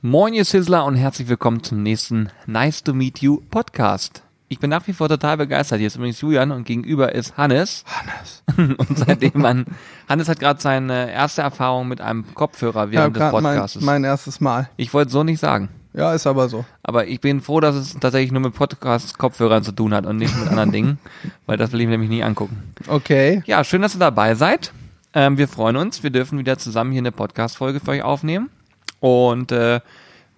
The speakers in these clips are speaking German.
Moin, ihr Sizzler und herzlich willkommen zum nächsten Nice to Meet You Podcast. Ich bin nach wie vor total begeistert. Hier ist übrigens Julian und gegenüber ist Hannes. Hannes. Und seitdem man, Hannes hat gerade seine erste Erfahrung mit einem Kopfhörer während des grad Podcasts. Mein, mein erstes Mal. ich wollte so nicht sagen. Ja, ist aber so. Aber ich bin froh, dass es tatsächlich nur mit Podcast-Kopfhörern zu tun hat und nicht mit anderen Dingen, weil das will ich mir nämlich nie angucken. Okay. Ja, schön, dass ihr dabei seid. Ähm, wir freuen uns. Wir dürfen wieder zusammen hier eine Podcast-Folge für euch aufnehmen. Und äh,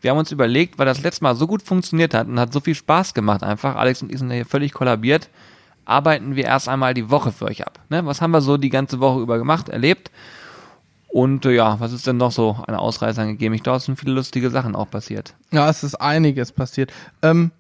wir haben uns überlegt, weil das letzte Mal so gut funktioniert hat und hat so viel Spaß gemacht einfach, Alex und ich sind hier völlig kollabiert, arbeiten wir erst einmal die Woche für euch ab. Ne? Was haben wir so die ganze Woche über gemacht, erlebt? Und äh, ja, was ist denn noch so an Ausreißern gegeben? Ich glaube, es sind viele lustige Sachen auch passiert. Ja, es ist einiges passiert. Ähm,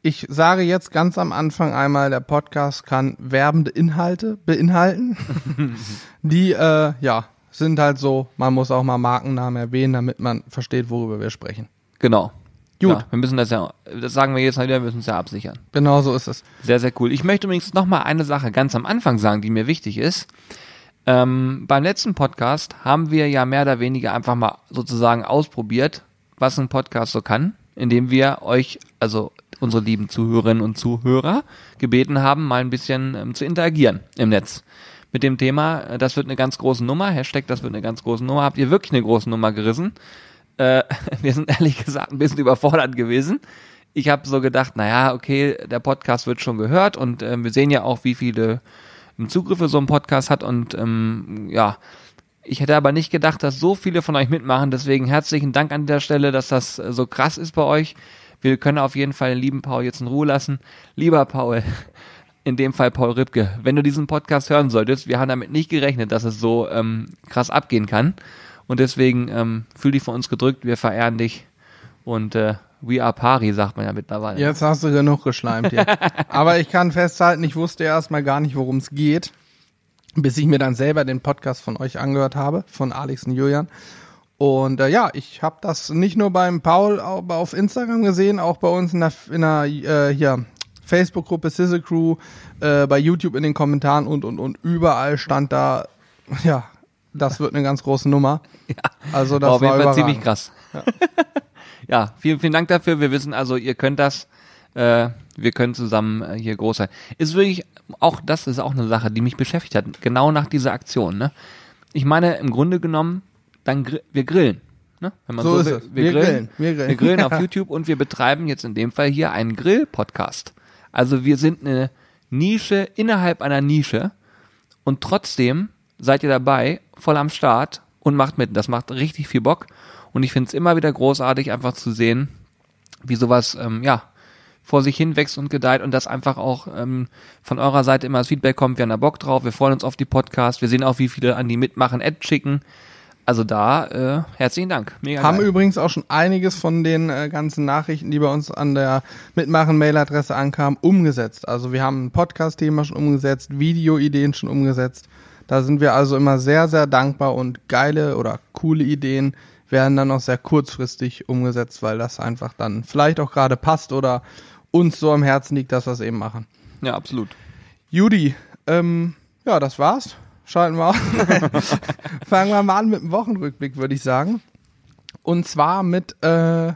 ich sage jetzt ganz am Anfang einmal, der Podcast kann werbende Inhalte beinhalten. Die, äh, ja, sind halt so, man muss auch mal Markennamen erwähnen, damit man versteht, worüber wir sprechen. Genau. Gut. Ja, wir müssen das ja, das sagen wir jetzt mal wieder, wir müssen es ja absichern. Genau so ist es. Sehr, sehr cool. Ich möchte übrigens noch mal eine Sache ganz am Anfang sagen, die mir wichtig ist. Ähm, beim letzten Podcast haben wir ja mehr oder weniger einfach mal sozusagen ausprobiert, was ein Podcast so kann, indem wir euch, also unsere lieben Zuhörerinnen und Zuhörer, gebeten haben, mal ein bisschen ähm, zu interagieren im Netz. Mit dem Thema, äh, das wird eine ganz große Nummer, Hashtag, das wird eine ganz große Nummer, habt ihr wirklich eine große Nummer gerissen. Äh, wir sind ehrlich gesagt ein bisschen überfordert gewesen. Ich habe so gedacht, naja, okay, der Podcast wird schon gehört und ähm, wir sehen ja auch, wie viele ähm, Zugriffe so ein Podcast hat und ähm, ja, ich hätte aber nicht gedacht, dass so viele von euch mitmachen. Deswegen herzlichen Dank an der Stelle, dass das äh, so krass ist bei euch. Wir können auf jeden Fall den lieben Paul jetzt in Ruhe lassen. Lieber Paul, in dem Fall Paul Ripke, wenn du diesen Podcast hören solltest, wir haben damit nicht gerechnet, dass es so ähm, krass abgehen kann. Und deswegen ähm, fühl dich von uns gedrückt, wir verehren dich und äh, we are pari, sagt man ja mittlerweile. Jetzt hast du genug geschleimt hier. Aber ich kann festhalten, ich wusste erstmal gar nicht, worum es geht, bis ich mir dann selber den Podcast von euch angehört habe, von Alex und Julian. Und äh, ja, ich habe das nicht nur beim Paul au- auf Instagram gesehen, auch bei uns in der, in der äh, hier Facebook-Gruppe Sizzle Crew, äh, bei YouTube in den Kommentaren und und und überall stand da, ja, das wird eine ganz große Nummer. Ja. Also das War jeden war ziemlich krass. Ja. vielen, vielen Dank dafür. Wir wissen also, ihr könnt das. Äh, wir können zusammen äh, hier groß sein. Ist wirklich, auch das ist auch eine Sache, die mich beschäftigt hat. Genau nach dieser Aktion. Ne? Ich meine, im Grunde genommen, dann gr wir grillen. Ne? Wenn man So ist will. es. Wir grillen. Wir grillen. Wir grillen auf YouTube und wir betreiben jetzt in dem Fall hier einen Grill-Podcast. Also wir sind eine Nische innerhalb einer Nische und trotzdem seid ihr dabei, voll am Start und macht mit. Das macht richtig viel Bock und ich finde es immer wieder großartig, einfach zu sehen, wie sowas, ähm, ja, vor sich hin wächst und gedeiht und dass einfach auch ähm, von eurer Seite immer das Feedback kommt, wir haben da Bock drauf, wir freuen uns auf die Podcasts, wir sehen auch, wie viele an die mitmachen, Ad schicken. Also da, äh, herzlichen Dank. Mega Haben geil. übrigens auch schon einiges von den äh, ganzen Nachrichten, die bei uns an der Mitmachen-Mail-Adresse ankamen, umgesetzt. Also wir haben ein Podcast-Thema schon umgesetzt, Videoideen schon umgesetzt. Da sind wir also immer sehr, sehr dankbar und geile oder coole Ideen werden dann auch sehr kurzfristig umgesetzt, weil das einfach dann vielleicht auch gerade passt oder uns so am Herzen liegt, dass wir es eben machen. Ja, absolut. Judy, ähm, ja, das war's. Schalten wir auf. Fangen wir mal an mit dem Wochenrückblick, würde ich sagen. Und zwar mit äh,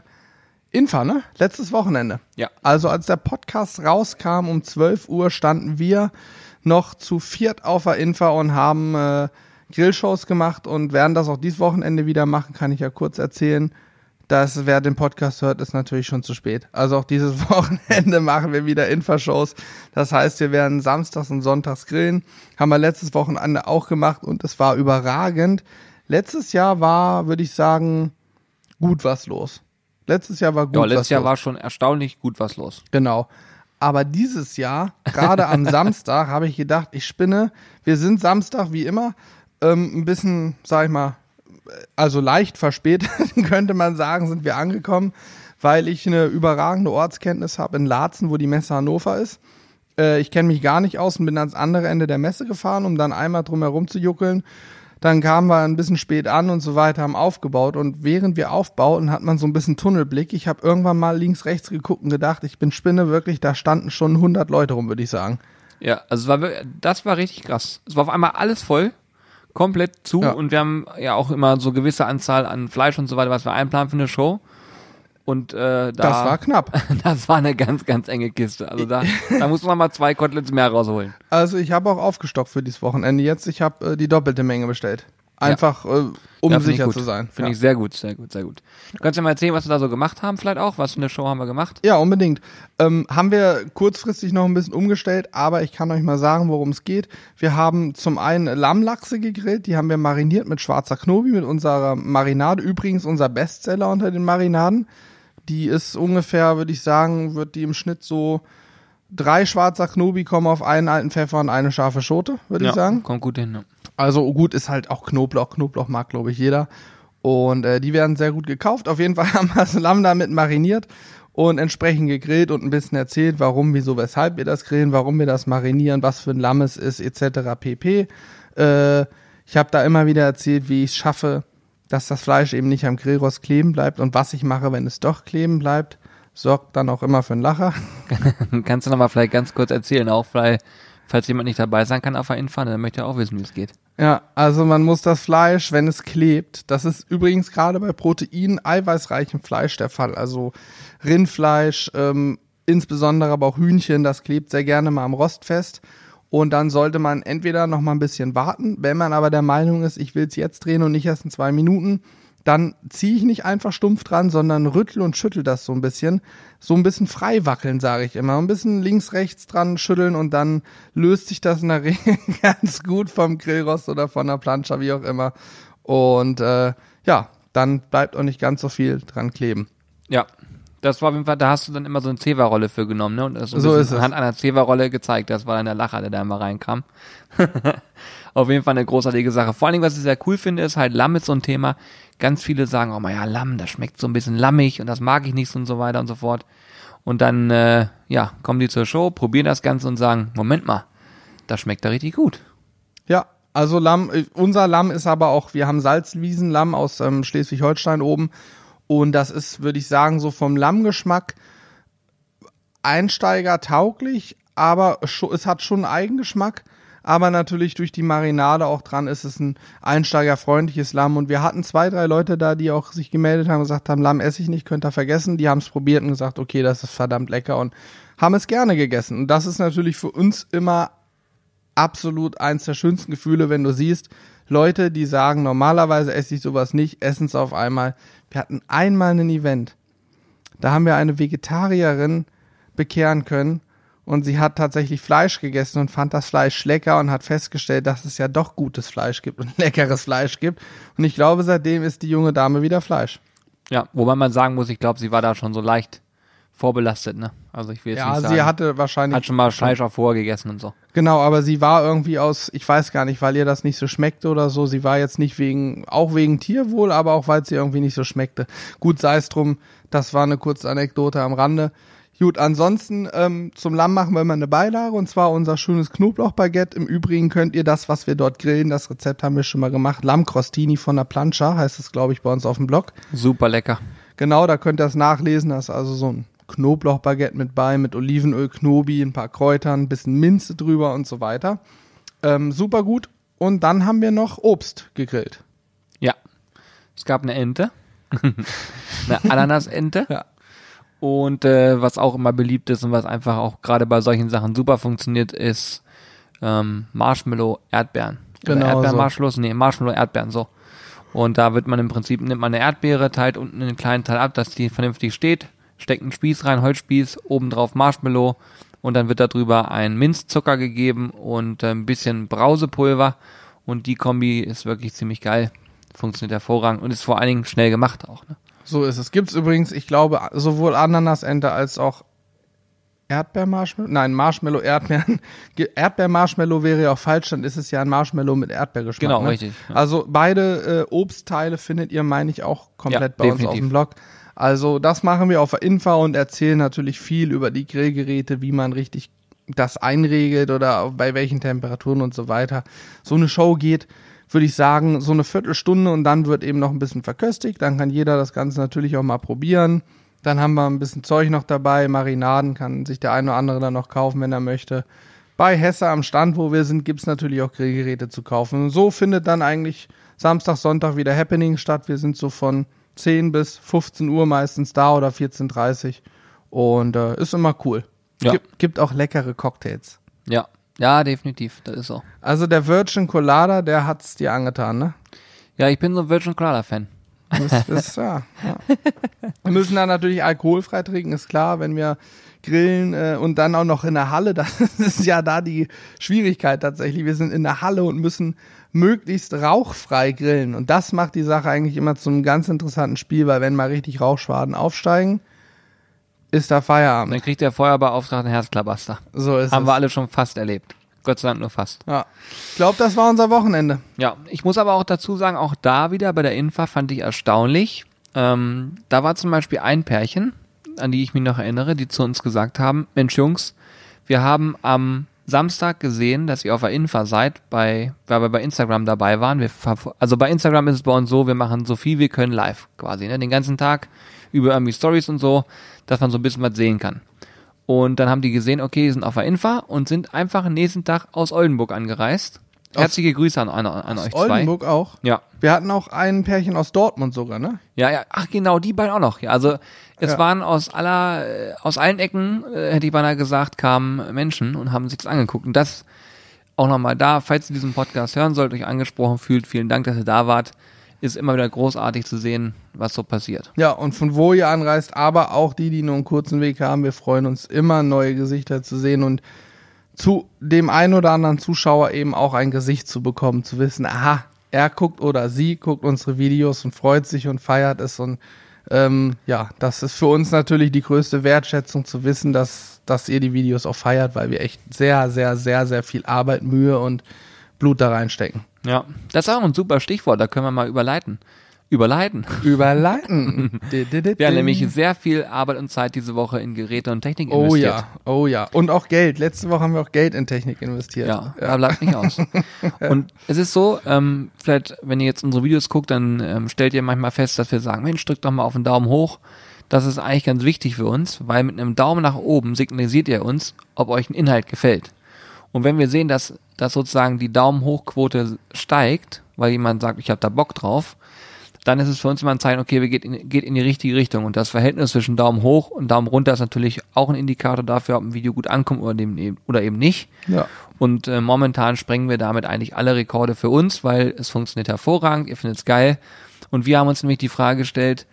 Infa, ne? Letztes Wochenende. Ja. Also als der Podcast rauskam um 12 Uhr standen wir noch zu viert auf der Infa und haben äh, Grillshows gemacht und werden das auch dieses Wochenende wieder machen, kann ich ja kurz erzählen. Das, wer den Podcast hört, ist natürlich schon zu spät. Also auch dieses Wochenende machen wir wieder Infoshows. Das heißt, wir werden samstags und sonntags grillen. Haben wir letztes Wochenende auch gemacht und es war überragend. Letztes Jahr war, würde ich sagen, gut was los. Letztes Jahr war gut Ja, was letztes Jahr los. war schon erstaunlich gut was los. Genau. Aber dieses Jahr, gerade am Samstag, habe ich gedacht, ich spinne. Wir sind Samstag wie immer ähm, ein bisschen, sag ich mal, also leicht verspätet, könnte man sagen, sind wir angekommen, weil ich eine überragende Ortskenntnis habe in Laatzen, wo die Messe Hannover ist. Äh, ich kenne mich gar nicht aus und bin ans andere Ende der Messe gefahren, um dann einmal drumherum zu juckeln. Dann kamen wir ein bisschen spät an und so weiter, haben aufgebaut. Und während wir aufbauten, hat man so ein bisschen Tunnelblick. Ich habe irgendwann mal links, rechts geguckt und gedacht, ich bin Spinne, wirklich, da standen schon 100 Leute rum, würde ich sagen. Ja, also es war, das war richtig krass. Es war auf einmal alles voll. Komplett zu Ja. und wir haben ja auch immer so gewisse Anzahl an Fleisch und so weiter, was wir einplanen für eine Show. Und äh, da, Das war knapp. das war eine ganz, ganz enge Kiste. Also da, da muss man mal zwei Koteletts mehr rausholen. Also ich habe auch aufgestockt für dieses Wochenende jetzt. Ich habe äh, die doppelte Menge bestellt. Einfach, äh, um Ja, sicher zu sein. Finde ja. ich sehr gut, sehr gut, sehr gut. Du kannst ja mal erzählen, was wir da so gemacht haben, vielleicht auch. Was für eine Show haben wir gemacht? Ja, unbedingt. Ähm, haben wir kurzfristig noch ein bisschen umgestellt, aber ich kann euch mal sagen, worum es geht. Wir haben zum einen Lammlachse gegrillt, die haben wir mariniert mit schwarzer Knobi, mit unserer Marinade. Übrigens unser Bestseller unter den Marinaden. Die ist ungefähr, würde ich sagen, wird die im Schnitt so drei schwarzer Knobi kommen auf einen alten Pfeffer und eine scharfe Schote, würde ich sagen. kommt gut hin. Ja. Also gut ist halt auch Knoblauch. Knoblauch mag, glaube ich, jeder. Und äh, die werden sehr gut gekauft. Auf jeden Fall haben wir das Lamm damit mariniert und entsprechend gegrillt und ein bisschen erzählt, warum, wieso, weshalb wir das grillen, warum wir das marinieren, was für ein Lamm es ist, etc. pp. Äh, ich habe da immer wieder erzählt, wie ich es schaffe, dass das Fleisch eben nicht am Grillrost kleben bleibt und was ich mache, wenn es doch kleben bleibt. Sorgt dann auch immer für einen Lacher. Kannst du noch mal vielleicht ganz kurz erzählen, auch weil, falls jemand nicht dabei sein kann auf der Infahrt, dann möchte er auch wissen, wie es geht. Ja, also man muss das Fleisch, wenn es klebt, das ist übrigens gerade bei Protein, eiweißreichem Fleisch der Fall. Also Rindfleisch, ähm, insbesondere aber auch Hühnchen, das klebt sehr gerne mal am Rost fest. Und dann sollte man entweder noch mal ein bisschen warten, wenn man aber der Meinung ist, ich will es jetzt drehen und nicht erst in zwei Minuten, dann ziehe ich nicht einfach stumpf dran, sondern rüttel und schüttel das so ein bisschen. So ein bisschen frei wackeln, sage ich immer. Ein bisschen links, rechts dran schütteln und dann löst sich das in der Regel ganz gut vom Grillrost oder von der Plancha, wie auch immer. Und äh, ja, dann bleibt auch nicht ganz so viel dran kleben. Ja. Das war auf jeden Fall, da hast du dann immer so eine Zewa-Rolle für genommen, ne? Und das So bisschen ist es. anhand einer Zewa-Rolle gezeigt. Das war dann der Lacher, der da immer reinkam. auf jeden Fall eine großartige Sache. Vor allen Dingen, was ich sehr cool finde, ist halt Lamm ist so ein Thema. Ganz viele sagen, oh mal ja, Lamm, das schmeckt so ein bisschen lammig und das mag ich nicht und so weiter und so fort. Und dann, äh, ja, kommen die zur Show, probieren das Ganze und sagen, Moment mal, das schmeckt da richtig gut. Ja, also Lamm, äh, unser Lamm ist aber auch, wir haben Salzwiesenlamm aus ähm, Schleswig-Holstein oben. Und das ist, würde ich sagen, so vom Lammgeschmack Einsteiger tauglich, aber es hat schon einen Eigengeschmack. Aber natürlich durch die Marinade auch dran ist es ein einsteigerfreundliches Lamm. Und wir hatten zwei, drei Leute da, die auch sich gemeldet haben gesagt haben, Lamm esse ich nicht, könnt ihr vergessen. Die haben es probiert und gesagt, okay, das ist verdammt lecker und haben es gerne gegessen. Und das ist natürlich für uns immer absolut eins der schönsten Gefühle, wenn du siehst, Leute, die sagen, normalerweise esse ich sowas nicht, essen es auf einmal. Wir hatten einmal ein Event. Da haben wir eine Vegetarierin bekehren können und sie hat tatsächlich Fleisch gegessen und fand das Fleisch lecker und hat festgestellt, dass es ja doch gutes Fleisch gibt und leckeres Fleisch gibt. Und ich glaube, seitdem ist die junge Dame wieder Fleisch. Ja, wobei man sagen muss, ich glaube, sie war da schon so leicht vorbelastet, ne? Also ich will jetzt Ja, nicht sagen. sie hatte wahrscheinlich hat schon mal Fleisch auch vorher gegessen und so. Genau, aber sie war irgendwie aus, ich weiß gar nicht, weil ihr das nicht so schmeckte oder so. Sie war jetzt nicht wegen, auch wegen Tierwohl, aber auch weil es ihr irgendwie nicht so schmeckte. Gut, sei es drum, das war eine kurze Anekdote am Rande. Gut, ansonsten ähm, zum Lamm machen wir immer eine Beilage und zwar unser schönes Knoblauchbaguette. Im Übrigen könnt ihr das, was wir dort grillen, das Rezept haben wir schon mal gemacht. Lammcrostini von der Plancha heißt es, glaube ich, bei uns auf dem Blog. Super lecker. Genau, da könnt ihr es nachlesen. Das ist also so ein Knoblauchbaguette mit bei, mit Olivenöl, Knobi, ein paar Kräutern, ein bisschen Minze drüber und so weiter. Ähm, super gut. Und dann haben wir noch Obst gegrillt. Ja. Es gab eine Ente. eine Ananasente. Ja. Und äh, was auch immer beliebt ist und was einfach auch gerade bei solchen Sachen super funktioniert, ist ähm, Marshmallow Erdbeeren. Oder Genau Erdbeeren so. Marshmallows, nee, Marshmallow Erdbeeren so. Und da wird man im Prinzip nimmt man eine Erdbeere, teilt unten einen kleinen Teil ab, dass die vernünftig steht, steckt einen Spieß rein, Holzspieß, obendrauf Marshmallow und dann wird darüber ein Minzzucker gegeben und äh, ein bisschen Brausepulver und die Kombi ist wirklich ziemlich geil, funktioniert hervorragend und ist vor allen Dingen schnell gemacht auch. Ne? So ist es. Gibt's übrigens, ich glaube, sowohl Ananasente als auch Erdbeermarshmallow? Nein, Marshmallow, Erdbeeren. Erdbeermarshmallow wäre ja auch falsch, dann ist es ja ein Marshmallow mit Erdbeergeschmack. Genau, ne? richtig, ja. Also beide äh, Obstteile findet ihr, meine ich, auch komplett Ja, bei uns auf definitiv. dem Blog. Also das machen wir auf Infa und erzählen natürlich viel über die Grillgeräte, wie man richtig das einregelt oder bei welchen Temperaturen und so weiter. So eine Show geht, würde ich sagen, so eine Viertelstunde und dann wird eben noch ein bisschen verköstigt. Dann kann jeder das Ganze natürlich auch mal probieren. Dann haben wir ein bisschen Zeug noch dabei, Marinaden kann sich der eine oder andere dann noch kaufen, wenn er möchte. bei Hesse am Stand, wo wir sind, gibt's natürlich auch Grillgeräte zu kaufen. Und so findet dann eigentlich Samstag, Sonntag wieder Happening statt. Wir sind so von 10 bis 15 Uhr meistens da oder 14.30 und äh, ist immer cool. Ja. Gibt, gibt auch leckere Cocktails. Ja. Ja, definitiv. Das ist so. Also der Virgin Colada, der hat's dir angetan, ne? Ja, ich bin so ein Virgin Colada Fan. Das ist, ja, ja. Wir müssen da natürlich alkoholfrei trinken, ist klar, wenn wir grillen äh, und dann auch noch in der Halle, das ist ja da die Schwierigkeit tatsächlich. Wir sind in der Halle und müssen möglichst rauchfrei grillen und das macht die Sache eigentlich immer zum ganz interessanten Spiel, weil wenn mal richtig Rauchschwaden aufsteigen, ist da Feierabend. Dann kriegt der Feuerbeauftragte einen Herzklabaster. So ist Haben es. wir alle schon fast erlebt. Gott sei Dank nur fast. Ja. Ich glaube, das war unser Wochenende. Ja, ich muss aber auch dazu sagen, auch da wieder bei der Infa fand ich erstaunlich. Ähm, da war zum Beispiel ein Pärchen, an die ich mich noch erinnere, die zu uns gesagt haben, Mensch Jungs, wir haben am Samstag gesehen, dass ihr auf der Infa seid, bei, weil wir bei Instagram dabei waren. Wir, also bei Instagram ist es bei uns so, wir machen so viel wir können live quasi, ne? den ganzen Tag über irgendwie Stories und so, dass man so ein bisschen was sehen kann. Und dann haben die gesehen, okay, die sind auf der Infa und sind einfach am nächsten Tag aus Oldenburg angereist. Aus- Herzliche Grüße an, an, an euch zwei. Oldenburg auch. Ja. Wir hatten auch ein Pärchen aus Dortmund sogar, ne? Ja, ja, ach genau, die beiden auch noch. Ja, also es Ja. waren aus aller, äh, aus allen Ecken, äh, hätte ich beinahe gesagt, kamen Menschen und haben sich das angeguckt. Und das auch nochmal da, falls ihr diesen Podcast hören sollt, euch angesprochen fühlt, vielen Dank, dass ihr da wart. Ist immer wieder großartig zu sehen, was so passiert. Ja, und von wo ihr anreist, aber auch die, die nur einen kurzen Weg haben. Wir freuen uns immer, neue Gesichter zu sehen und zu dem einen oder anderen Zuschauer eben auch ein Gesicht zu bekommen, zu wissen, aha, er guckt oder sie guckt unsere Videos und freut sich und feiert es und ähm, ja, das ist für uns natürlich die größte Wertschätzung zu wissen, dass, dass ihr die Videos auch feiert, weil wir echt sehr, sehr, sehr, sehr viel Arbeit, Mühe und Blut da reinstecken. Ja, das ist auch ein super Stichwort, da können wir mal überleiten. Überleiten. Überleiten. Wir haben nämlich sehr viel Arbeit und Zeit diese Woche in Geräte und Technik Oh investiert. ja, oh ja. Und auch Geld. Letzte Woche haben wir auch Geld in Technik investiert. Ja, da bleibt nicht aus. Und es ist so, ähm, vielleicht, wenn ihr jetzt unsere Videos guckt, dann ähm, stellt ihr manchmal fest, dass wir sagen, Mensch, drückt doch mal auf den Daumen hoch. Das ist eigentlich ganz wichtig für uns, weil mit einem Daumen nach oben signalisiert ihr uns, ob euch ein Inhalt gefällt. Und wenn wir sehen, dass, dass sozusagen die Daumen hochquote steigt, weil jemand sagt, ich habe da Bock drauf, dann ist es für uns immer ein Zeichen, okay, wir geht in, geht in die richtige Richtung. Und das Verhältnis zwischen Daumen hoch und Daumen runter ist natürlich auch ein Indikator dafür, ob ein Video gut ankommt oder, dem, eben- oder eben nicht. Ja. Und äh, momentan sprengen wir damit eigentlich alle Rekorde für uns, weil es funktioniert hervorragend, ihr findet es geil. Und wir haben uns nämlich die Frage gestellt,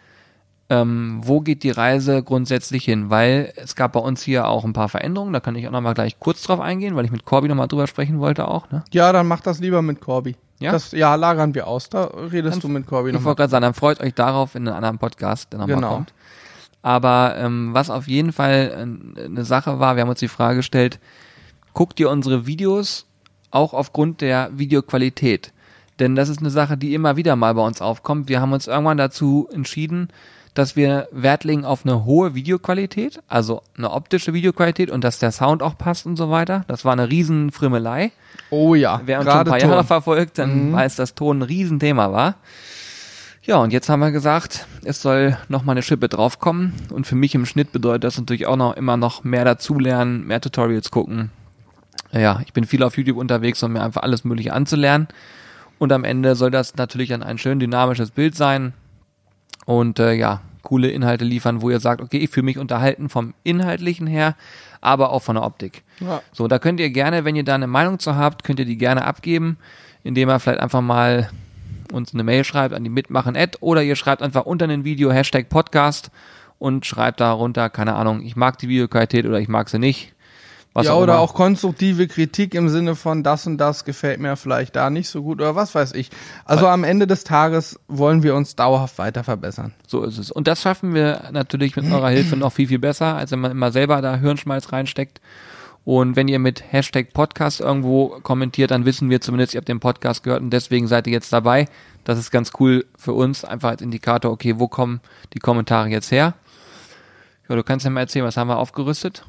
ähm, wo geht die Reise grundsätzlich hin? Weil es gab bei uns hier auch ein paar Veränderungen, da kann ich auch nochmal gleich kurz drauf eingehen, weil ich mit Corby nochmal drüber sprechen wollte auch. Ne? Ja, dann mach das lieber mit Corby. Ja? Das, ja, lagern wir aus. Da redest du mit Corby Ich nochmal. wollte gerade sagen, dann freut euch darauf in einem anderen Podcast, der nochmal Genau. kommt. Aber ähm, was auf jeden Fall äh, eine Sache war, wir haben uns die Frage gestellt, guckt ihr unsere Videos auch aufgrund der Videoqualität? Denn das ist eine Sache, die immer wieder mal bei uns aufkommt. Wir haben uns irgendwann dazu entschieden, dass wir Wert legen auf eine hohe Videoqualität, also eine optische Videoqualität und dass der Sound auch passt und so weiter. Das war eine riesen Frimmelei. Oh ja, Wer uns schon ein paar Ton. Jahre verfolgt, dann weiß, dass Ton ein Riesenthema war. Ja, und jetzt haben wir gesagt, es soll noch mal eine Schippe draufkommen. Und für mich im Schnitt bedeutet das natürlich auch noch immer noch mehr dazulernen, mehr Tutorials gucken. Ja, ich bin viel auf YouTube unterwegs, um mir einfach alles Mögliche anzulernen. Und am Ende soll das natürlich dann ein schön dynamisches Bild sein. Und äh, ja, coole Inhalte liefern, wo ihr sagt, okay, ich fühle mich unterhalten vom Inhaltlichen her, aber auch von der Optik. Ja. So, da könnt ihr gerne, wenn ihr da eine Meinung zu habt, könnt ihr die gerne abgeben, indem ihr vielleicht einfach mal uns eine Mail schreibt an die mitmachen Ad oder ihr schreibt einfach unter ein Video Hashtag Podcast und schreibt darunter, keine Ahnung, ich mag die Videoqualität oder ich mag sie nicht. Was ja, oder immer. auch konstruktive Kritik im Sinne von das und das gefällt mir vielleicht da nicht so gut oder was weiß ich. Also am Ende des Tages wollen wir uns dauerhaft weiter verbessern. So ist es. Und das schaffen wir natürlich mit eurer Hilfe noch viel, viel besser, als wenn man immer selber da Hirnschmalz reinsteckt. Und wenn ihr mit Hashtag Podcast irgendwo kommentiert, dann wissen wir zumindest, ihr habt den Podcast gehört und deswegen seid ihr jetzt dabei. Das ist ganz cool für uns, einfach als Indikator, okay, wo kommen die Kommentare jetzt her? Ja, du kannst ja mal erzählen, was haben wir aufgerüstet?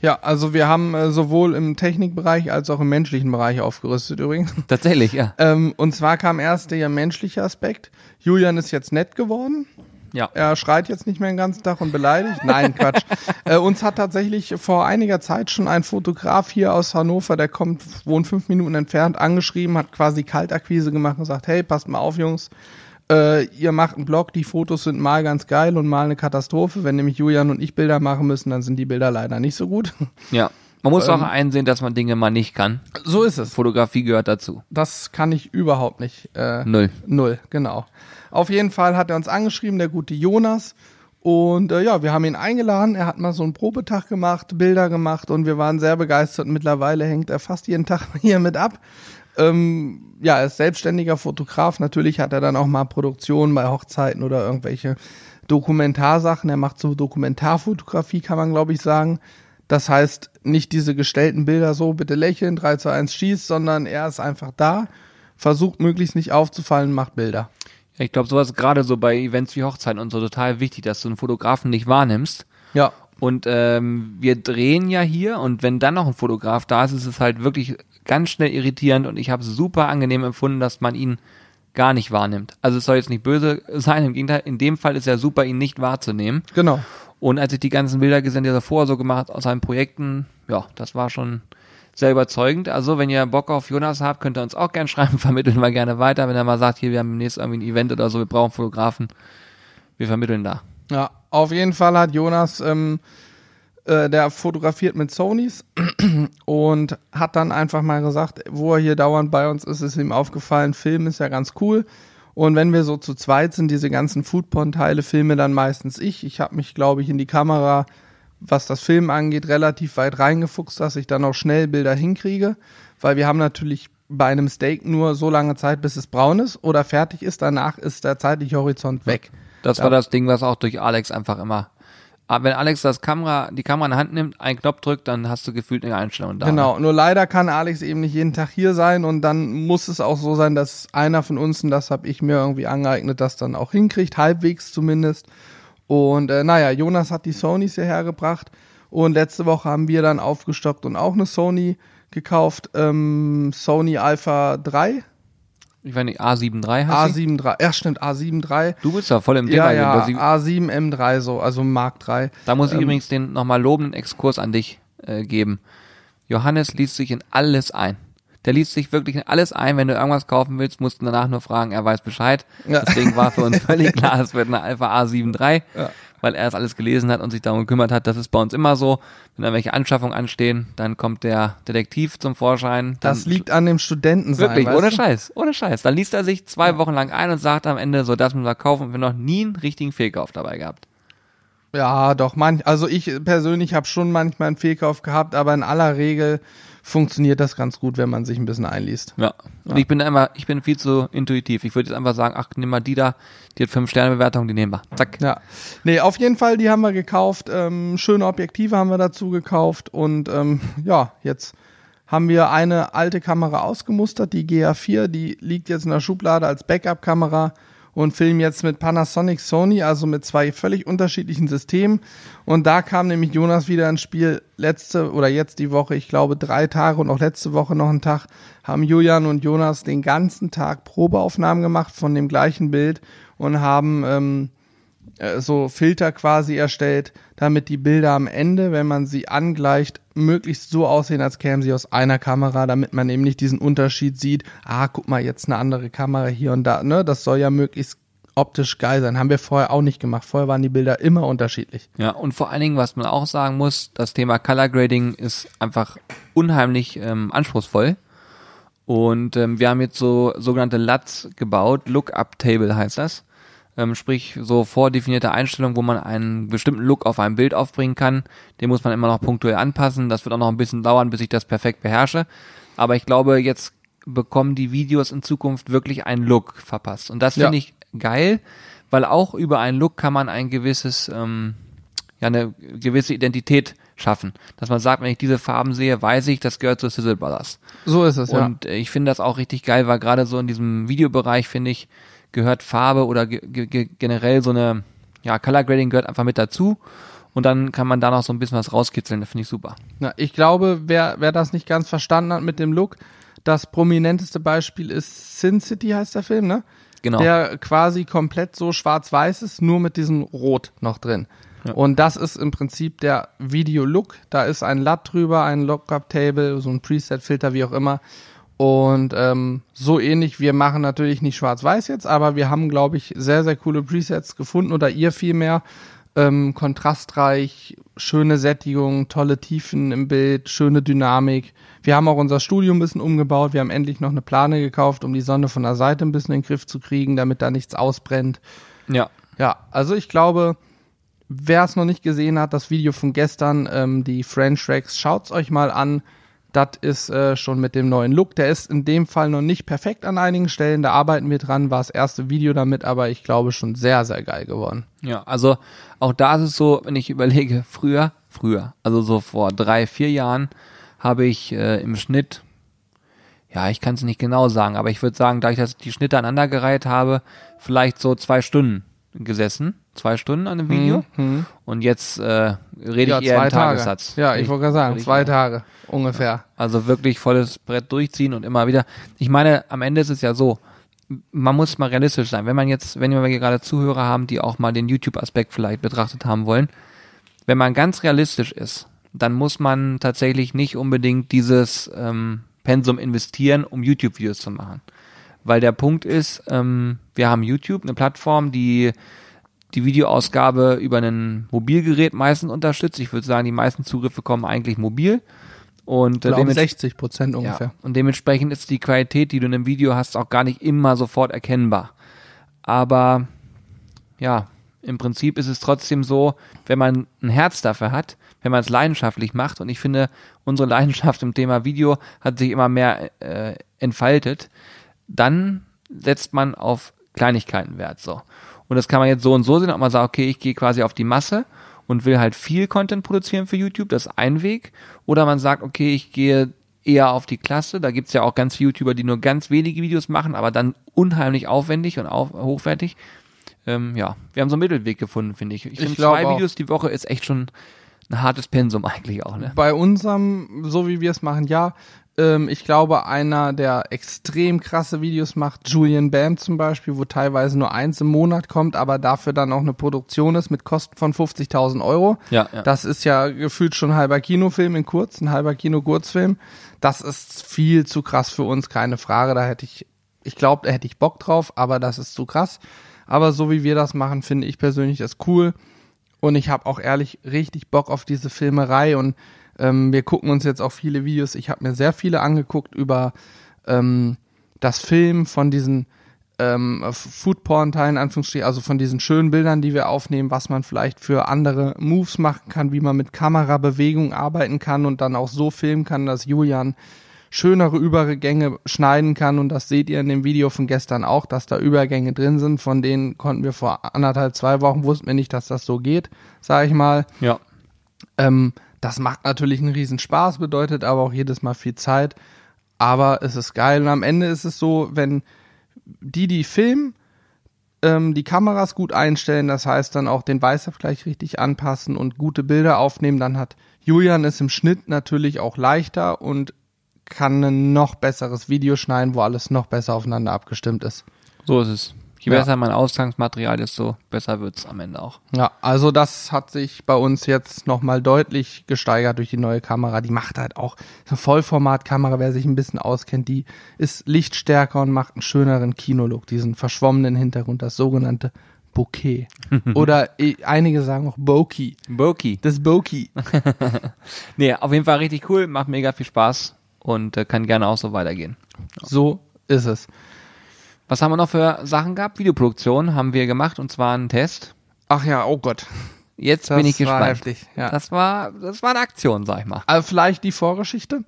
Ja, also wir haben äh, sowohl im Technikbereich als auch im menschlichen Bereich aufgerüstet übrigens. Tatsächlich, ja. Ähm, und zwar kam erst der menschliche Aspekt. Julian ist jetzt nett geworden. Ja. Er schreit jetzt nicht mehr den ganzen Tag und beleidigt. Nein, Quatsch. äh, uns hat tatsächlich vor einiger Zeit schon ein Fotograf hier aus Hannover, der kommt, wohnt fünf Minuten entfernt, angeschrieben, hat quasi Kaltakquise gemacht und gesagt, hey, passt mal auf, Jungs. Äh, ihr macht einen Blog, die Fotos sind mal ganz geil und mal eine Katastrophe. Wenn nämlich Julian und ich Bilder machen müssen, dann sind die Bilder leider nicht so gut. Ja. Man muss Ähm. auch einsehen, dass man Dinge mal nicht kann. So ist es. Fotografie gehört dazu. Das kann ich überhaupt nicht. Äh, Null. Null, genau. Auf jeden Fall hat er uns angeschrieben, der gute Jonas. Und äh, ja, wir haben ihn eingeladen. Er hat mal so einen Probetag gemacht, Bilder gemacht und wir waren sehr begeistert. Mittlerweile hängt er fast jeden Tag hier mit ab. Ähm, ja, er ist selbstständiger Fotograf. Natürlich hat er dann auch mal Produktionen bei Hochzeiten oder irgendwelche Dokumentarsachen. Er macht so Dokumentarfotografie, kann man glaube ich sagen. Das heißt, nicht diese gestellten Bilder so, bitte lächeln, 3 zu 1 schießt, sondern er ist einfach da, versucht möglichst nicht aufzufallen, macht Bilder. Ja, Ich glaube, sowas gerade so bei Events wie Hochzeiten und so total wichtig, dass du einen Fotografen nicht wahrnimmst. Ja, Und ähm, wir drehen ja hier und wenn dann noch ein Fotograf da ist, ist es halt wirklich ganz schnell irritierend und ich habe es super angenehm empfunden, dass man ihn gar nicht wahrnimmt. Also es soll jetzt nicht böse sein, im Gegenteil, in dem Fall ist ja super, ihn nicht wahrzunehmen. genau. Und als ich die ganzen Bilder gesehen, die er davor so gemacht hat aus seinen Projekten, ja, das war schon sehr überzeugend. Also, wenn ihr Bock auf Jonas habt, könnt ihr uns auch gerne schreiben, vermitteln wir gerne weiter. Wenn er mal sagt, hier, wir haben demnächst irgendwie ein Event oder so, wir brauchen Fotografen, wir vermitteln da. Ja, auf jeden Fall hat Jonas, ähm, äh, der fotografiert mit Sonys und hat dann einfach mal gesagt, wo er hier dauernd bei uns ist, ist ihm aufgefallen, Film ist ja ganz cool. Und wenn wir so zu zweit sind, diese ganzen Foodporn-Teile filme dann meistens ich. Ich habe mich, glaube ich, in die Kamera, was das Film angeht, relativ weit reingefuchst, dass ich dann auch schnell Bilder hinkriege. Weil wir haben natürlich bei einem Steak nur so lange Zeit, bis es braun ist oder fertig ist. Danach ist der zeitliche Horizont weg. Das war das Ding, was auch durch Alex einfach immer. Aber wenn Alex das Kamera, die Kamera in die Hand nimmt, einen Knopf drückt, dann hast du gefühlt eine Einstellung da. ne? Genau, nur leider kann Alex eben nicht jeden Tag hier sein und dann muss es auch so sein, dass einer von uns, und das habe ich mir irgendwie angeeignet, das dann auch hinkriegt, halbwegs zumindest. Und äh, naja, Jonas hat die Sonys hierher gebracht und letzte Woche haben wir dann aufgestockt und auch eine Sony gekauft, ähm, Sony Alpha 3, Ich weiß nicht, A73 hast du? A7 III, ja stimmt, A7 III. Du bist ja voll im Ja, Thema. ja, Du hast- A7 M3 so, also Mark 3. Da muss ich Ähm, übrigens den nochmal lobenden Exkurs an dich äh, geben. Johannes liest sich in alles ein. Der liest sich wirklich in alles ein. Wenn du irgendwas kaufen willst, musst du danach nur fragen, er weiß Bescheid. Ja. Deswegen war für uns völlig klar, es wird eine Alpha A73, Ja. Weil er es alles gelesen hat und sich darum gekümmert hat. Das ist bei uns immer so. Wenn da welche Anschaffungen anstehen, dann kommt der Detektiv zum Vorschein. Das liegt an dem Studentensein. Wirklich, weißt ohne du? Scheiß, ohne Scheiß. Dann liest er sich zwei Wochen lang ein und sagt am Ende, so das müssen wir kaufen und wir noch nie einen richtigen Fehlkauf dabei gehabt. Ja, doch, manch, also ich persönlich habe schon manchmal einen Fehlkauf gehabt, aber in aller Regel funktioniert das ganz gut, wenn man sich ein bisschen einliest. Ja. Und ich bin da immer, ich bin viel zu intuitiv. Ich würde jetzt einfach sagen, ach, nimm mal die da, die hat fünf Sterne Bewertung, die nehmen wir. Zack. Ja. Nee, auf jeden Fall, die haben wir gekauft. Ähm, schöne Objektive haben wir dazu gekauft und ähm, ja, jetzt haben wir eine alte Kamera ausgemustert, die GA4, die liegt jetzt in der Schublade als Backup-Kamera und filmen jetzt mit Panasonic Sony, also mit zwei völlig unterschiedlichen Systemen. Und da kam nämlich Jonas wieder ins Spiel. Letzte oder jetzt die Woche, ich glaube drei Tage und auch letzte Woche noch einen Tag, haben Julian und Jonas den ganzen Tag Probeaufnahmen gemacht von dem gleichen Bild und haben ähm, äh, so Filter quasi erstellt, damit die Bilder am Ende, wenn man sie angleicht, möglichst so aussehen, als kämen sie aus einer Kamera, damit man eben nicht diesen Unterschied sieht. Ah, guck mal, jetzt eine andere Kamera hier und da. Ne, das soll ja möglichst optisch geil sein. Haben wir vorher auch nicht gemacht. Vorher waren die Bilder immer unterschiedlich. Ja, und vor allen Dingen, was man auch sagen muss, das Thema Color Grading ist einfach unheimlich ähm, anspruchsvoll. Und ähm, wir haben jetzt so sogenannte LUTs gebaut, Lookup Table heißt das. Ähm, sprich, so vordefinierte Einstellungen, wo man einen bestimmten Look auf einem Bild aufbringen kann. Den muss man immer noch punktuell anpassen. Das wird auch noch ein bisschen dauern, bis ich das perfekt beherrsche. Aber ich glaube, jetzt bekommen die Videos in Zukunft wirklich einen Look verpasst. Und das Ja. finde ich geil, weil auch über einen Look kann man ein gewisses, ähm, ja, eine gewisse Identität schaffen. Dass man sagt, wenn ich diese Farben sehe, weiß ich, das gehört zu Sizzle Brothers. So ist es, ja. Und ich finde das auch richtig geil, weil gerade so in diesem Videobereich, finde ich, gehört Farbe oder ge ge ge- generell so eine, ja, Color Grading gehört einfach mit dazu. Und dann kann man da noch so ein bisschen was rauskitzeln. Das finde ich super. Na, ich glaube, wer, wer das nicht ganz verstanden hat mit dem Look, das prominenteste Beispiel ist Sin City heißt der Film, ne? Genau. der quasi komplett so schwarz-weiß ist, nur mit diesem Rot noch drin. Und das ist im Prinzip der Video-Look. Da ist ein LUT drüber, ein Lookup-Table, so ein Preset-Filter, wie auch immer. Und ähm, so ähnlich, wir machen natürlich nicht schwarz-weiß jetzt, aber wir haben, glaube ich, sehr, sehr coole Presets gefunden oder ihr vielmehr. Ähm, kontrastreich, schöne Sättigung, tolle Tiefen im Bild, schöne Dynamik. Wir haben auch unser Studio ein bisschen umgebaut. Wir haben endlich noch eine Plane gekauft, um die Sonne von der Seite ein bisschen in den Griff zu kriegen, damit da nichts ausbrennt. Ja. Ja, also ich glaube, wer es noch nicht gesehen hat, das Video von gestern, ähm, die French Tracks, schaut's euch mal an. Das ist äh, schon mit dem neuen Look. Der ist in dem Fall noch nicht perfekt an einigen Stellen. Da arbeiten wir dran. War das erste Video damit, aber ich glaube schon sehr, sehr geil geworden. Ja, also auch da ist es so, wenn ich überlege, früher, früher, also so vor drei, vier Jahren, habe ich äh, im Schnitt, ja, ich kann es nicht genau sagen, aber ich würde sagen, da ich das, die Schnitte aneinandergereiht habe, vielleicht so zwei Stunden gesessen, zwei Stunden an einem Video. Und jetzt äh, rede ich eher im Tagessatz. Ja, ich wollte gerade sagen, ich zwei Tage ungefähr. Also wirklich volles Brett durchziehen und immer wieder. Ich meine, am Ende ist es ja so, man muss mal realistisch sein. Wenn man jetzt, wenn wir gerade Zuhörer haben, die auch mal den YouTube-Aspekt vielleicht betrachtet haben wollen, wenn man ganz realistisch ist, dann muss man tatsächlich nicht unbedingt dieses ähm, Pensum investieren, um YouTube-Videos zu machen. Weil der Punkt ist, ähm, wir haben YouTube, eine Plattform, die die Videoausgabe über ein Mobilgerät meistens unterstützt. Ich würde sagen, die meisten Zugriffe kommen eigentlich mobil. Und äh, glaube dements- 60 Prozent ungefähr. ja, und dementsprechend ist die Qualität, die du in einem Video hast, auch gar nicht immer sofort erkennbar. Aber ja, im Prinzip ist es trotzdem so, wenn man ein Herz dafür hat, wenn man es leidenschaftlich macht, und ich finde, unsere Leidenschaft im Thema Video hat sich immer mehr äh, entfaltet, dann setzt man auf Kleinigkeiten Wert. So. Und das kann man jetzt so und so sehen, ob man sagt, okay, ich gehe quasi auf die Masse und will halt viel Content produzieren für YouTube, das ist ein Weg. Oder man sagt, okay, ich gehe eher auf die Klasse. Da gibt's ja auch ganz viele YouTuber, die nur ganz wenige Videos machen, aber dann unheimlich aufwendig und auf, hochwertig. Ähm, ja, wir haben so einen Mittelweg gefunden, finde ich. Ich finde, glaub zwei auch. Videos die Woche ist echt schon ein hartes Pensum eigentlich auch, ne? Bei unserem, so wie wir es machen, ja. Ähm, ich glaube, einer, der extrem krasse Videos macht, Julian Bam zum Beispiel, wo teilweise nur eins im Monat kommt, aber dafür dann auch eine Produktion ist mit Kosten von 50.000 Euro. Ja, ja. Das ist ja gefühlt schon ein halber Kinofilm in kurz, ein halber Kino-Kurzfilm. Das ist viel zu krass für uns, keine Frage. Da hätte ich, ich glaube, da hätte ich Bock drauf, aber das ist zu krass. Aber so wie wir das machen, finde ich persönlich das cool. Und ich habe auch ehrlich richtig Bock auf diese Filmerei und ähm, wir gucken uns jetzt auch viele Videos. Ich habe mir sehr viele angeguckt über ähm, das Film von diesen ähm, Foodporn-Teilen, Anführungsstrichen, also von diesen schönen Bildern, die wir aufnehmen, was man vielleicht für andere Moves machen kann, wie man mit Kamerabewegung arbeiten kann und dann auch so filmen kann, dass Julian schönere Übergänge schneiden kann und das seht ihr in dem Video von gestern auch, dass da Übergänge drin sind, von denen konnten wir vor anderthalb, zwei Wochen, wussten wir nicht, dass das so geht, sage ich mal. Ja. Ähm, das macht natürlich einen riesen Spaß, bedeutet aber auch jedes Mal viel Zeit. Aber es ist geil. Und am Ende ist es so, wenn die, die filmen, ähm, die Kameras gut einstellen, das heißt dann auch den Weißabgleich richtig anpassen und gute Bilder aufnehmen, dann hat Julian es im Schnitt natürlich auch leichter und kann ein noch besseres Video schneiden, wo alles noch besser aufeinander abgestimmt ist. So ist es. Je Ja. besser mein Ausgangsmaterial, desto besser wird's am Ende auch. Ja, also das hat sich bei uns jetzt nochmal deutlich gesteigert durch die neue Kamera. Die macht halt auch eine Vollformatkamera, wer sich ein bisschen auskennt, die ist lichtstärker und macht einen schöneren Kinolook, diesen verschwommenen Hintergrund, das sogenannte Bokeh. Oder eh, einige sagen auch Bokeh. Boki. Das Bokeh. Nee, auf jeden Fall richtig cool, macht mega viel Spaß und äh, kann gerne auch so weitergehen. So ist es. Was haben wir noch für Sachen gehabt? Videoproduktion haben wir gemacht und zwar einen Test. Ach ja, oh Gott. Jetzt Das bin ich war gespannt. heftig, ja. Das war, das war eine Aktion, sag ich mal. Also vielleicht die Vorgeschichte.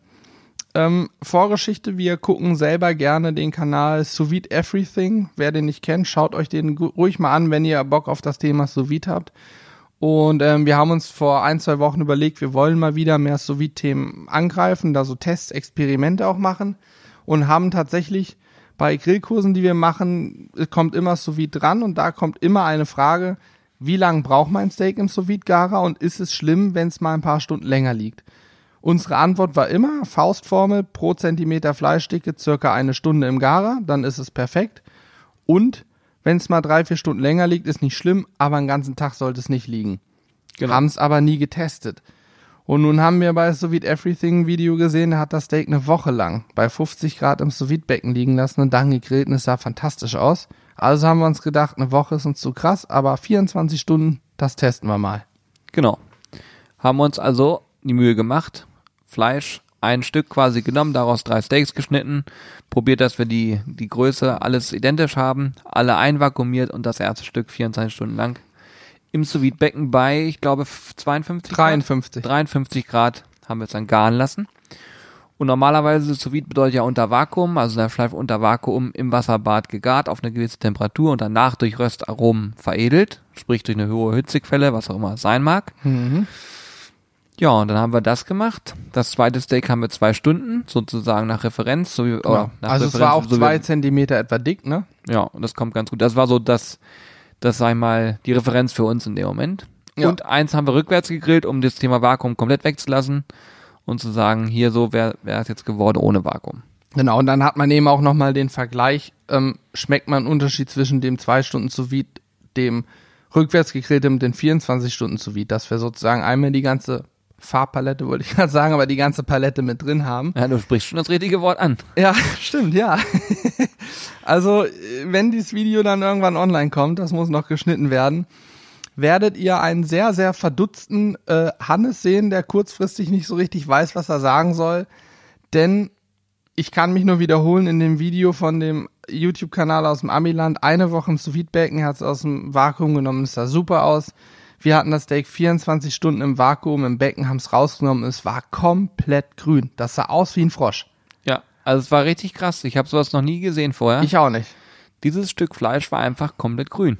Ähm, Vorgeschichte, wir gucken selber gerne den Kanal Sous Vide Everything. Wer den nicht kennt, schaut euch den ruhig mal an, wenn ihr Bock auf das Thema Sous Vide habt. Und ähm, wir haben uns vor ein, zwei Wochen überlegt, wir wollen mal wieder mehr Sous Vide-Themen angreifen, da so Tests, Experimente auch machen und haben tatsächlich bei Grillkursen, die wir machen, kommt immer Sous dran und da kommt immer eine Frage, wie lange braucht mein Steak im Sous Garer und ist es schlimm, wenn es mal ein paar Stunden länger liegt? Unsere Antwort war immer Faustformel pro Zentimeter Fleischdicke circa eine Stunde im Garer, dann ist es perfekt. Und wenn es mal drei, vier Stunden länger liegt, ist nicht schlimm, aber einen ganzen Tag sollte es nicht liegen. Genau. Haben es aber nie getestet. Und nun haben wir bei Sous Everything Video gesehen, da hat das Steak eine Woche lang bei 50 Grad im Sous Becken liegen lassen und dann gegrillt und es sah fantastisch aus. Also haben wir uns gedacht, eine Woche ist uns zu krass, aber 24 Stunden, das testen wir mal. Genau. Haben uns also die Mühe gemacht, Fleisch ein Stück quasi genommen, daraus drei Steaks geschnitten, probiert, dass wir die, die Größe alles identisch haben, alle einvakuumiert und das erste Stück 24 Stunden lang im sous becken bei, ich glaube, 52 53. Grad? 53 Grad haben wir es dann garen lassen. Und normalerweise sous bedeutet ja unter Vakuum, also der Fleisch unter Vakuum im Wasserbad gegart auf eine gewisse Temperatur und danach durch Röstaromen veredelt, sprich durch eine hohe Hitzequelle, was auch immer es sein mag. Mhm. Ja, und dann haben wir das gemacht. Das zweite Steak haben wir zwei Stunden, sozusagen nach Referenz. So wie, Genau. nach Also es Referenz, war auch so zwei Zentimeter etwa dick, ne? Ja, und das kommt ganz gut. Das war so das, das ich mal, die Referenz für uns in dem Moment. Ja. Und eins haben wir rückwärts gegrillt, um das Thema Vakuum komplett wegzulassen und zu sagen, hier so wäre es jetzt geworden ohne Vakuum. Genau, und dann hat man eben auch nochmal den Vergleich, ähm, schmeckt man einen Unterschied zwischen dem zwei Stunden sous dem rückwärts gegrilltem und den 24 Stunden sous dass wir sozusagen einmal die ganze Farbpalette, wollte ich gerade sagen, aber die ganze Palette mit drin haben. Ja, du sprichst schon das richtige Wort an. Ja, stimmt, ja. Also, äh, wenn dieses Video dann irgendwann online kommt, das muss noch geschnitten werden, werdet ihr einen sehr, sehr verdutzten äh, Hannes sehen, der kurzfristig nicht so richtig weiß, was er sagen soll. Denn ich kann mich nur wiederholen in dem Video von dem YouTube-Kanal aus dem Amiland. Eine Woche becken er hat es aus dem Vakuum genommen, es sah super aus. Wir hatten das Steak 24 Stunden im Vakuum im Becken, haben es rausgenommen, es war komplett grün. Das sah aus wie ein Frosch. Also es war richtig krass. Ich habe sowas noch nie gesehen vorher. Ich auch nicht. Dieses Stück Fleisch war einfach komplett grün.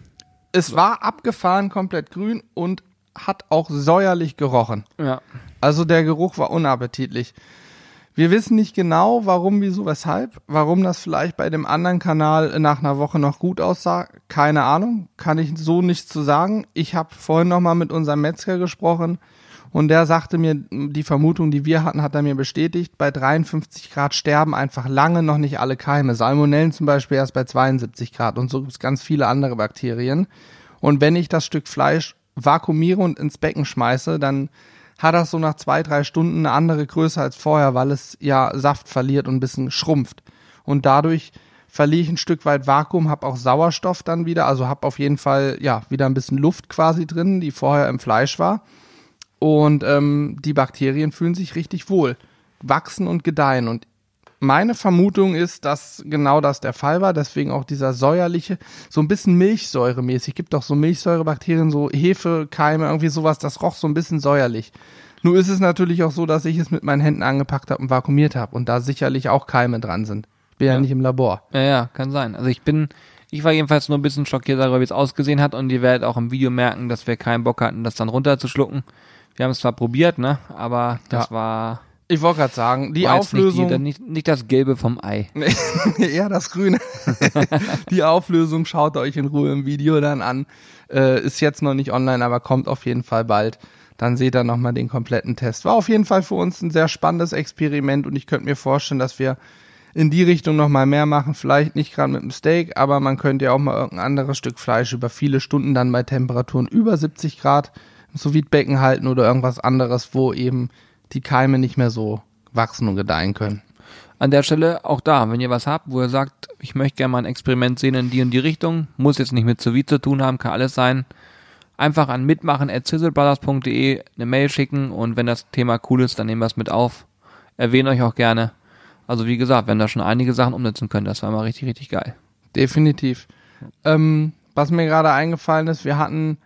Es war abgefahren, komplett grün und hat auch säuerlich gerochen. Ja. Also der Geruch war unappetitlich. Wir wissen nicht genau, warum, wieso, weshalb. Warum das vielleicht bei dem anderen Kanal nach einer Woche noch gut aussah, keine Ahnung. Kann ich so nicht zu sagen. Ich habe vorhin noch mal mit unserem Metzger gesprochen und der sagte mir, die Vermutung, die wir hatten, hat er mir bestätigt. Bei 53 Grad sterben einfach lange noch nicht alle Keime. Salmonellen zum Beispiel erst bei 72 Grad und so gibt es ganz viele andere Bakterien. Und wenn ich das Stück Fleisch vakuumiere und ins Becken schmeiße, dann hat das so nach zwei, drei Stunden eine andere Größe als vorher, weil es ja Saft verliert und ein bisschen schrumpft. Und dadurch verliere ich ein Stück weit Vakuum, habe auch Sauerstoff dann wieder, also habe auf jeden Fall ja wieder ein bisschen Luft quasi drin, die vorher im Fleisch war. Und ähm, die Bakterien fühlen sich richtig wohl, wachsen und gedeihen. Und meine Vermutung ist, dass genau das der Fall war, deswegen auch dieser säuerliche, so ein bisschen Milchsäuremäßig. Gibt doch so Milchsäurebakterien, so Hefekeime, irgendwie sowas, das roch so ein bisschen säuerlich. Nur ist es natürlich auch so, dass ich es mit meinen Händen angepackt habe und vakuumiert habe und da sicherlich auch Keime dran sind. Bin ja, Ja. nicht im Labor. Ja, ja, kann sein. Also ich bin, ich war jedenfalls nur ein bisschen schockiert darüber, wie es ausgesehen hat und ihr werdet auch im Video merken, dass wir keinen Bock hatten, das dann runterzuschlucken. Wir haben es zwar probiert, ne, aber das Ja. war, Ich wollte gerade sagen, die Auflösung. nicht, die, nicht, nicht das Gelbe vom Ei. eher das Grüne. die Auflösung schaut euch in Ruhe im Video dann an. Äh, ist jetzt noch nicht online, aber kommt auf jeden Fall bald. Dann seht ihr nochmal den kompletten Test. War auf jeden Fall für uns ein sehr spannendes Experiment und ich könnte mir vorstellen, dass wir in die Richtung nochmal mehr machen. Vielleicht nicht gerade mit dem Steak, aber man könnte ja auch mal irgendein anderes Stück Fleisch über viele Stunden dann bei Temperaturen über 70 Grad im sous becken halten oder irgendwas anderes, wo eben die Keime nicht mehr so wachsen und gedeihen können. An der Stelle auch da, wenn ihr was habt, wo ihr sagt, ich möchte gerne mal ein Experiment sehen in die und die Richtung, muss jetzt nicht mit sous zu tun haben, kann alles sein. Einfach an mitmachen.sizzlebrothers.de eine Mail schicken und wenn das Thema cool ist, dann nehmen wir es mit auf. Erwähne euch auch gerne. Also wie gesagt, wenn da schon einige Sachen umsetzen können, das war mal richtig, richtig geil. Definitiv. Ähm, was mir gerade eingefallen ist, wir hatten,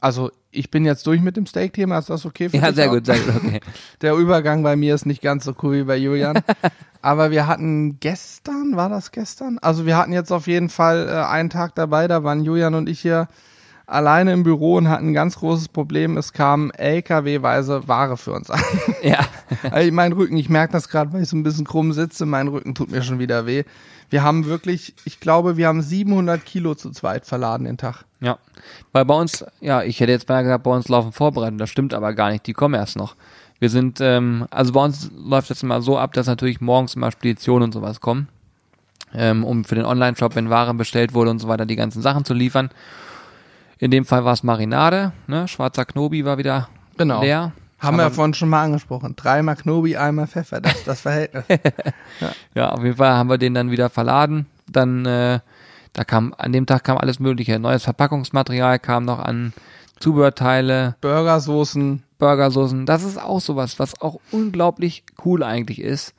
also ich bin jetzt durch mit dem Steak-Thema, ist das okay für Ja, dich sehr auch? gut, sehr gut, okay. Der Übergang bei mir ist nicht ganz so cool wie bei Julian. Aber wir hatten gestern, war das gestern? Also wir hatten jetzt auf jeden Fall äh, einen Tag dabei, da waren Julian und ich hier alleine im Büro und hatten ein ganz großes Problem. Es kam LKW-weise Ware für uns an. Ja, Also mein Rücken, ich merke das gerade, weil ich so ein bisschen krumm sitze, mein Rücken tut mir schon wieder weh. Wir haben wirklich, ich glaube, wir haben 700 Kilo zu zweit verladen den Tag. ja. Weil bei uns, ja, ich hätte jetzt beinahe gesagt, bei uns laufen Vorbereitungen, das stimmt aber gar nicht, die kommen erst noch. Wir sind, ähm, also bei uns läuft das immer so ab, dass natürlich morgens immer Speditionen und sowas kommen. ähm, um für den Online-Shop, wenn Ware bestellt wurde und so weiter, die ganzen Sachen zu liefern. In dem Fall war es Marinade, ne? Schwarzer Knobi war wieder Genau. leer. Haben wir Aber- vorhin schon mal angesprochen. Dreimal Knobi, einmal Pfeffer, das ist das Verhältnis. Ja, auf jeden Fall haben wir den dann wieder verladen. Dann, äh, da kam, an dem Tag kam alles Mögliche. Neues Verpackungsmaterial kam noch an, Zubehörteile, Burgersoßen, Burgersoßen. Das ist auch sowas, was auch unglaublich cool eigentlich ist.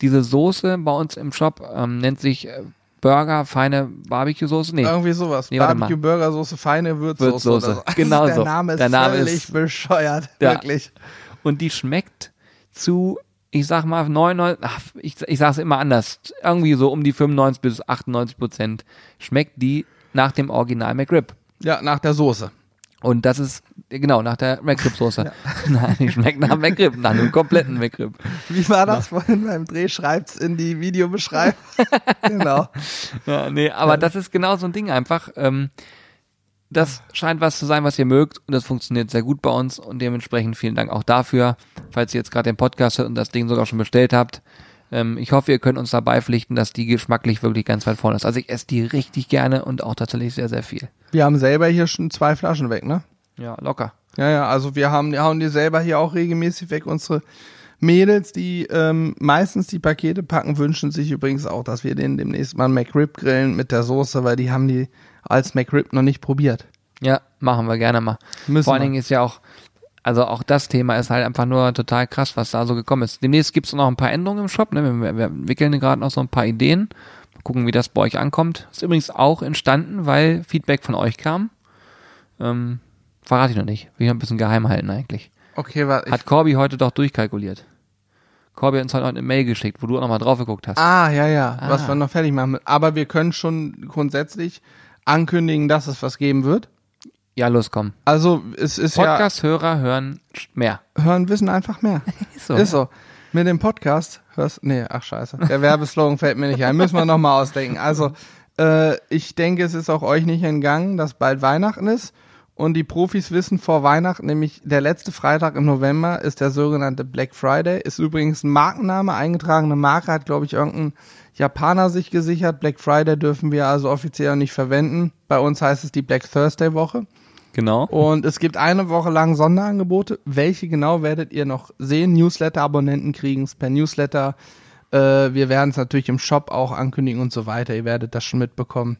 Diese Soße bei uns im Shop ähm, nennt sich äh, Burger, feine Barbecue-Soße. Nee, irgendwie sowas. Nee, warte mal. Barbecue Burgersoße, feine Würzsoße. Würzsoße. So. Also Genau der so. Name ist Der Name völlig ist- bescheuert. Ja. Wirklich. Und die schmeckt zu, ich sag mal, 99, ach, ich, ich sag's immer anders, irgendwie so um die 95 bis 98 Prozent schmeckt die nach dem Original McRib. Ja, nach der Soße. Und das ist, genau, nach der McRib-Soße. Nein, die schmeckt nach McRib, nach einem kompletten McRib. Wie war das vorhin beim Dreh? Schreibt's in die Videobeschreibung. genau. Ja, nee, aber das ist genau so ein Ding einfach. Ähm, das scheint was zu sein, was ihr mögt und das funktioniert sehr gut bei uns und dementsprechend vielen Dank auch dafür, falls ihr jetzt gerade den Podcast hört und das Ding sogar schon bestellt habt. Ähm, ich hoffe, ihr könnt uns dabei pflichten, dass die geschmacklich wirklich ganz weit vorne ist. Also ich esse die richtig gerne und auch tatsächlich sehr, sehr viel. Wir haben selber hier schon zwei Flaschen weg, ne? Ja, locker. Ja, ja, also wir haben, hauen die selber hier auch regelmäßig weg. Unsere Mädels, die ähm, meistens die Pakete packen, wünschen sich übrigens auch, dass wir den demnächst mal McRib grillen mit der Soße, weil die haben die als McRib noch nicht probiert. Ja, machen wir gerne mal. Müssen Vor allen. Dingen ist ja auch, also auch das Thema ist halt einfach nur total krass, was da so gekommen ist. Demnächst gibt's noch ein paar Änderungen im Shop. Ne? Wir, wir entwickeln gerade noch so ein paar Ideen. Mal gucken, wie das bei euch ankommt. Ist übrigens auch entstanden, weil Feedback von euch kam. Ähm, verrate ich noch nicht. Will ich noch ein bisschen geheim halten eigentlich. Okay, warte. Hat Corby heute doch durchkalkuliert. Corby hat uns heute noch eine Mail geschickt, wo du auch nochmal drauf geguckt hast. Ah, ja, ja, Ah. was wir noch fertig machen. Aber wir können schon grundsätzlich ankündigen, dass es was geben wird. Ja, los, komm. Also es ist Podcast-Hörer hören mehr. ja, hören wissen einfach mehr. Ist so. Ist so. Mit dem Podcast hörst, nee, ach scheiße. Der Werbeslogan fällt mir nicht ein. Müssen wir nochmal ausdenken. Also, äh, ich denke, es ist auch euch nicht entgangen, dass bald Weihnachten ist. Und die Profis wissen vor Weihnachten, nämlich der letzte Freitag im November ist der sogenannte Black Friday. Ist übrigens ein Markenname, eingetragene Marke, hat, glaube ich, irgendein Japaner sich gesichert. Black Friday dürfen wir also offiziell nicht verwenden. Bei uns heißt es die Black Thursday Woche. Genau. Und es gibt eine Woche lang Sonderangebote. Welche genau werdet ihr noch sehen? Newsletter-Abonnenten kriegen es per Newsletter. Äh, wir werden es natürlich im Shop auch ankündigen und so weiter. Ihr werdet das schon mitbekommen.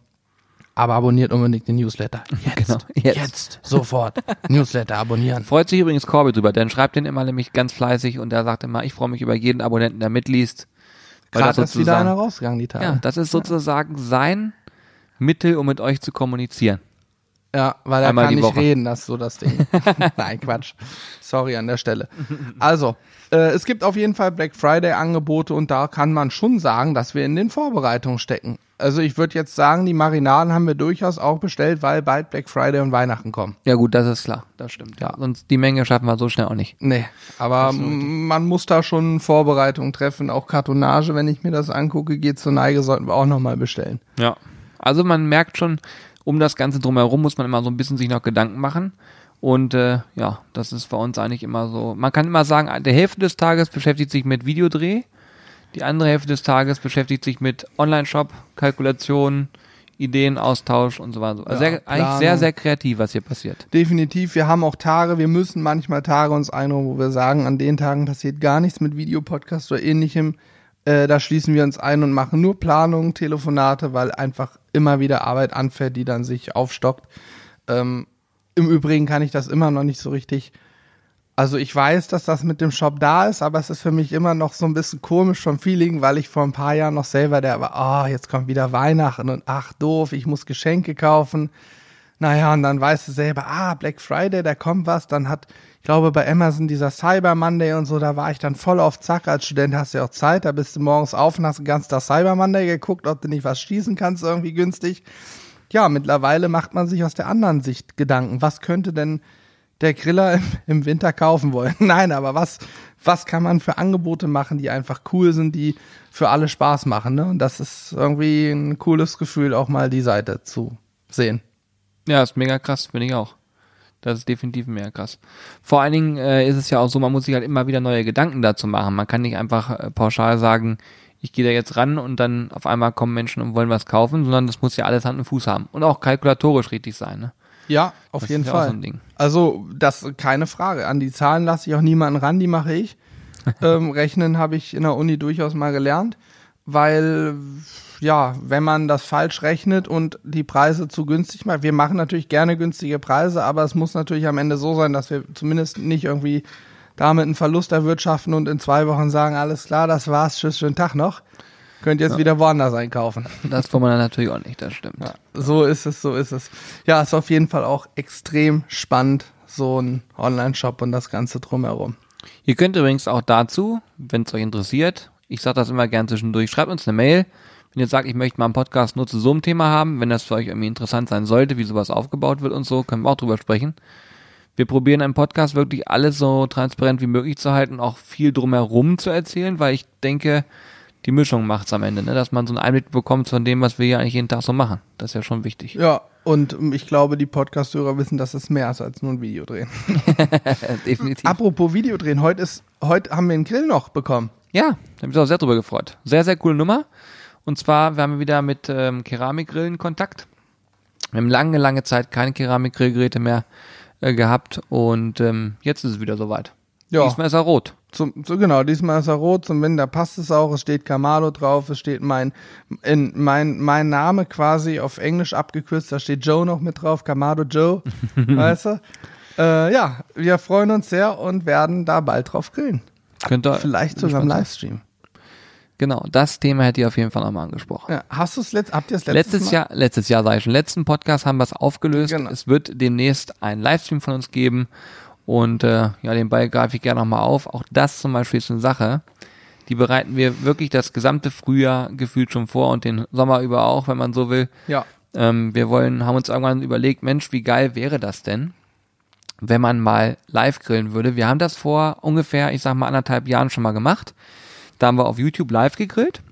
Aber abonniert unbedingt den Newsletter. Jetzt. Genau, jetzt. Sofort. Newsletter abonnieren. Freut sich übrigens Corby drüber, denn schreibt den immer nämlich ganz fleißig und er sagt immer, ich freue mich über jeden Abonnenten, der mitliest. Gerade ist wieder einer rausgegangen, die Tage. Ja, das ist sozusagen sein Mittel, um mit euch zu kommunizieren. Ja, weil er Einmal kann nicht Woche. reden, das ist so das Ding. Nein, Quatsch. Sorry an der Stelle. Also, äh, es gibt auf jeden Fall Black Friday Angebote und da kann man schon sagen, dass wir in den Vorbereitungen stecken. Also ich würde jetzt sagen, die Marinaden haben wir durchaus auch bestellt, weil bald Black Friday und Weihnachten kommen. Ja gut, das ist klar, das stimmt. Ja. Sonst die Menge schaffen wir so schnell auch nicht. Nee, aber man muss da schon Vorbereitungen treffen. Auch Kartonage, wenn ich mir das angucke, geht zur Neige, sollten wir auch nochmal bestellen. Ja. Also man merkt schon, um das Ganze drumherum muss man immer so ein bisschen sich noch Gedanken machen. Und äh, ja, das ist bei uns eigentlich immer so. Man kann immer sagen, die Hälfte des Tages beschäftigt sich mit Videodreh, die andere Hälfte des Tages beschäftigt sich mit Online-Shop, Kalkulation, Ideenaustausch und so weiter. Also Ja, sehr, eigentlich sehr, sehr kreativ, was hier passiert. Definitiv, wir haben auch Tage, wir müssen manchmal Tage uns einräumen, wo wir sagen, an den Tagen passiert gar nichts mit Videopodcast oder ähnlichem. Äh, da schließen wir uns ein und machen nur Planungen, Telefonate, weil einfach immer wieder Arbeit anfällt, die dann sich aufstockt. Ähm, Im Übrigen kann ich das immer noch nicht so richtig. Also ich weiß, dass das mit dem Shop da ist, aber es ist für mich immer noch so ein bisschen komisch vom Feeling, weil ich vor ein paar Jahren noch selber der war, ah, jetzt kommt wieder Weihnachten und ach doof, ich muss Geschenke kaufen. Naja, und dann weißt du selber, ah, Black Friday, da kommt was. Dann hat, glaube, bei Amazon dieser Cyber Monday und so, da war ich dann voll auf Zack. Als Student hast du ja auch Zeit, da bist du morgens auf und hast den ganzen Tag Cyber Monday geguckt, ob du nicht was schießen kannst, irgendwie günstig. Ja, mittlerweile macht man sich aus der anderen Sicht Gedanken. Was könnte denn der Griller im, im Winter kaufen wollen? Nein, aber was, was kann man für Angebote machen, die einfach cool sind, die für alle Spaß machen, ne? Und das ist irgendwie ein cooles Gefühl, auch mal die Seite zu sehen. Ja, ist mega krass, finde ich auch. Das ist definitiv mega krass. Vor allen Dingen äh, ist es ja auch so, man muss sich halt immer wieder neue Gedanken dazu machen. Man kann nicht einfach äh, pauschal sagen, ich gehe da jetzt ran und dann auf einmal kommen Menschen und wollen was kaufen, sondern das muss ja alles Hand und Fuß haben und auch kalkulatorisch richtig sein. Ne? Ja, auf Das jeden ist ja Fall. so. Also, das keine Frage. An die Zahlen lasse ich auch niemanden ran, die mache ich. ähm, Rechnen habe ich in der Uni durchaus mal gelernt, weil ja, wenn man das falsch rechnet und die Preise zu günstig macht, wir machen natürlich gerne günstige Preise, aber es muss natürlich am Ende so sein, dass wir zumindest nicht irgendwie damit einen Verlust erwirtschaften und in zwei Wochen sagen, alles klar, das war's, tschüss, schönen Tag noch. Könnt jetzt wieder woanders einkaufen. Das wollen wir dann natürlich auch nicht, das stimmt. Ja, so ist es, so ist es. Ja, ist auf jeden Fall auch extrem spannend, so ein Online-Shop und das Ganze drumherum. Ihr könnt übrigens auch dazu, wenn es euch interessiert, ich sage das immer gern zwischendurch, schreibt uns eine Mail. Wenn ihr sagt, ich möchte mal einen Podcast nur zu so einem Thema haben, wenn das für euch irgendwie interessant sein sollte, wie sowas aufgebaut wird und so, können wir auch drüber sprechen. Wir probieren im Podcast wirklich alles so transparent wie möglich zu halten, auch viel drumherum zu erzählen, weil ich denke, die Mischung macht's am Ende, ne? dass man so einen Einblick bekommt von dem, was wir hier eigentlich jeden Tag so machen. Das ist ja schon wichtig. Ja, und ich glaube, die Podcast-Hörer wissen, dass es mehr ist als nur ein Video drehen. Definitiv. Apropos Video drehen, heute ist, heute haben wir einen Grill noch bekommen. Ja, da habe ich mich auch sehr drüber gefreut. Sehr, sehr coole Nummer. Und zwar, wir haben wieder mit ähm, Keramikgrillen Kontakt. Wir haben lange, lange Zeit keine Keramikgrillgeräte mehr äh, gehabt und ähm, jetzt ist es wieder soweit. Ja. Diesmal ist er rot. Zum, so genau, diesmal ist er rot, zum Winter passt es auch, es steht Kamado drauf, es steht mein, in, mein, mein Name quasi auf Englisch abgekürzt, da steht Joe noch mit drauf, Kamado Joe, weißt du? Äh, ja, wir freuen uns sehr und werden da bald drauf grillen. Könnt ihr Vielleicht sogar im. Livestream. Genau, das Thema hätte ich auf jeden Fall nochmal angesprochen. Ja, hast du es letzt, habt ihr es letztes, Letztes Mal? Jahr, letztes Jahr sage ich schon, letzten Podcast haben wir es aufgelöst. Genau. Es wird demnächst einen Livestream von uns geben und äh, ja, den Ball greife ich gerne nochmal auf. Auch das zum Beispiel ist eine Sache, die bereiten wir wirklich das gesamte Frühjahr gefühlt schon vor und den Sommer über auch, wenn man so will. Ja, Ähm, wir wollen, haben uns irgendwann überlegt, Mensch, wie geil wäre das denn, wenn man mal live grillen würde. Wir haben das vor ungefähr, ich sag mal, anderthalb Jahren schon mal gemacht. Da haben wir auf YouTube live gegrillt.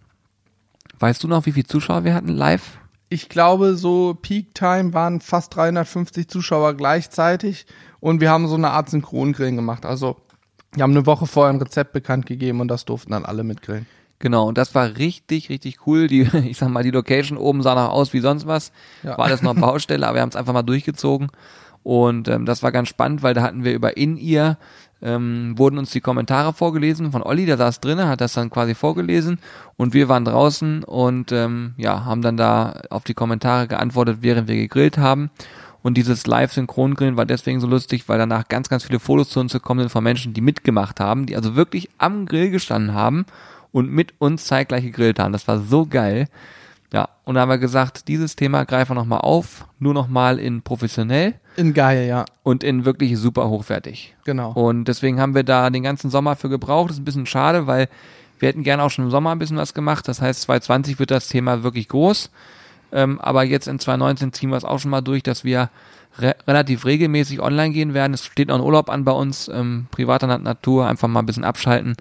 Weißt du noch, wie viele Zuschauer wir hatten live? ich glaube, so Peak Time waren fast 350 Zuschauer gleichzeitig und wir haben so eine Art Synchrongrillen gemacht. Also, wir haben eine Woche vorher ein Rezept bekannt gegeben und das durften dann alle mitgrillen. Genau, und das war richtig, richtig cool. Die, ich sag mal, die Location oben sah noch aus wie sonst was. Ja. War alles noch Baustelle, aber wir haben es einfach mal durchgezogen. Und ähm, das war ganz spannend, weil da hatten wir über In-Ear, ähm, wurden uns die Kommentare vorgelesen von Olli, der saß drinnen, hat das dann quasi vorgelesen und wir waren draußen und ähm, ja, haben dann da auf die Kommentare geantwortet, während wir gegrillt haben. Und dieses Live-Synchrongrillen war deswegen so lustig, weil danach ganz, ganz viele Fotos zu uns gekommen sind von Menschen, die mitgemacht haben, die also wirklich am Grill gestanden haben und mit uns zeitgleich gegrillt haben. Das war so geil. Ja, und da haben wir gesagt, dieses Thema greifen wir nochmal auf, nur nochmal in professionell In geil, ja, und in wirklich super hochwertig. genau. Und deswegen haben wir da den ganzen Sommer für gebraucht. Das ist ein bisschen schade, weil wir hätten gerne auch schon im Sommer ein bisschen was gemacht. Das heißt, 2020 wird das Thema wirklich groß. Ähm, aber jetzt in 2019 ziehen wir es auch schon mal durch, dass wir re relativ regelmäßig online gehen werden. Es steht noch ein Urlaub an bei uns, ähm, privater Na- Natur, einfach mal ein bisschen abschalten.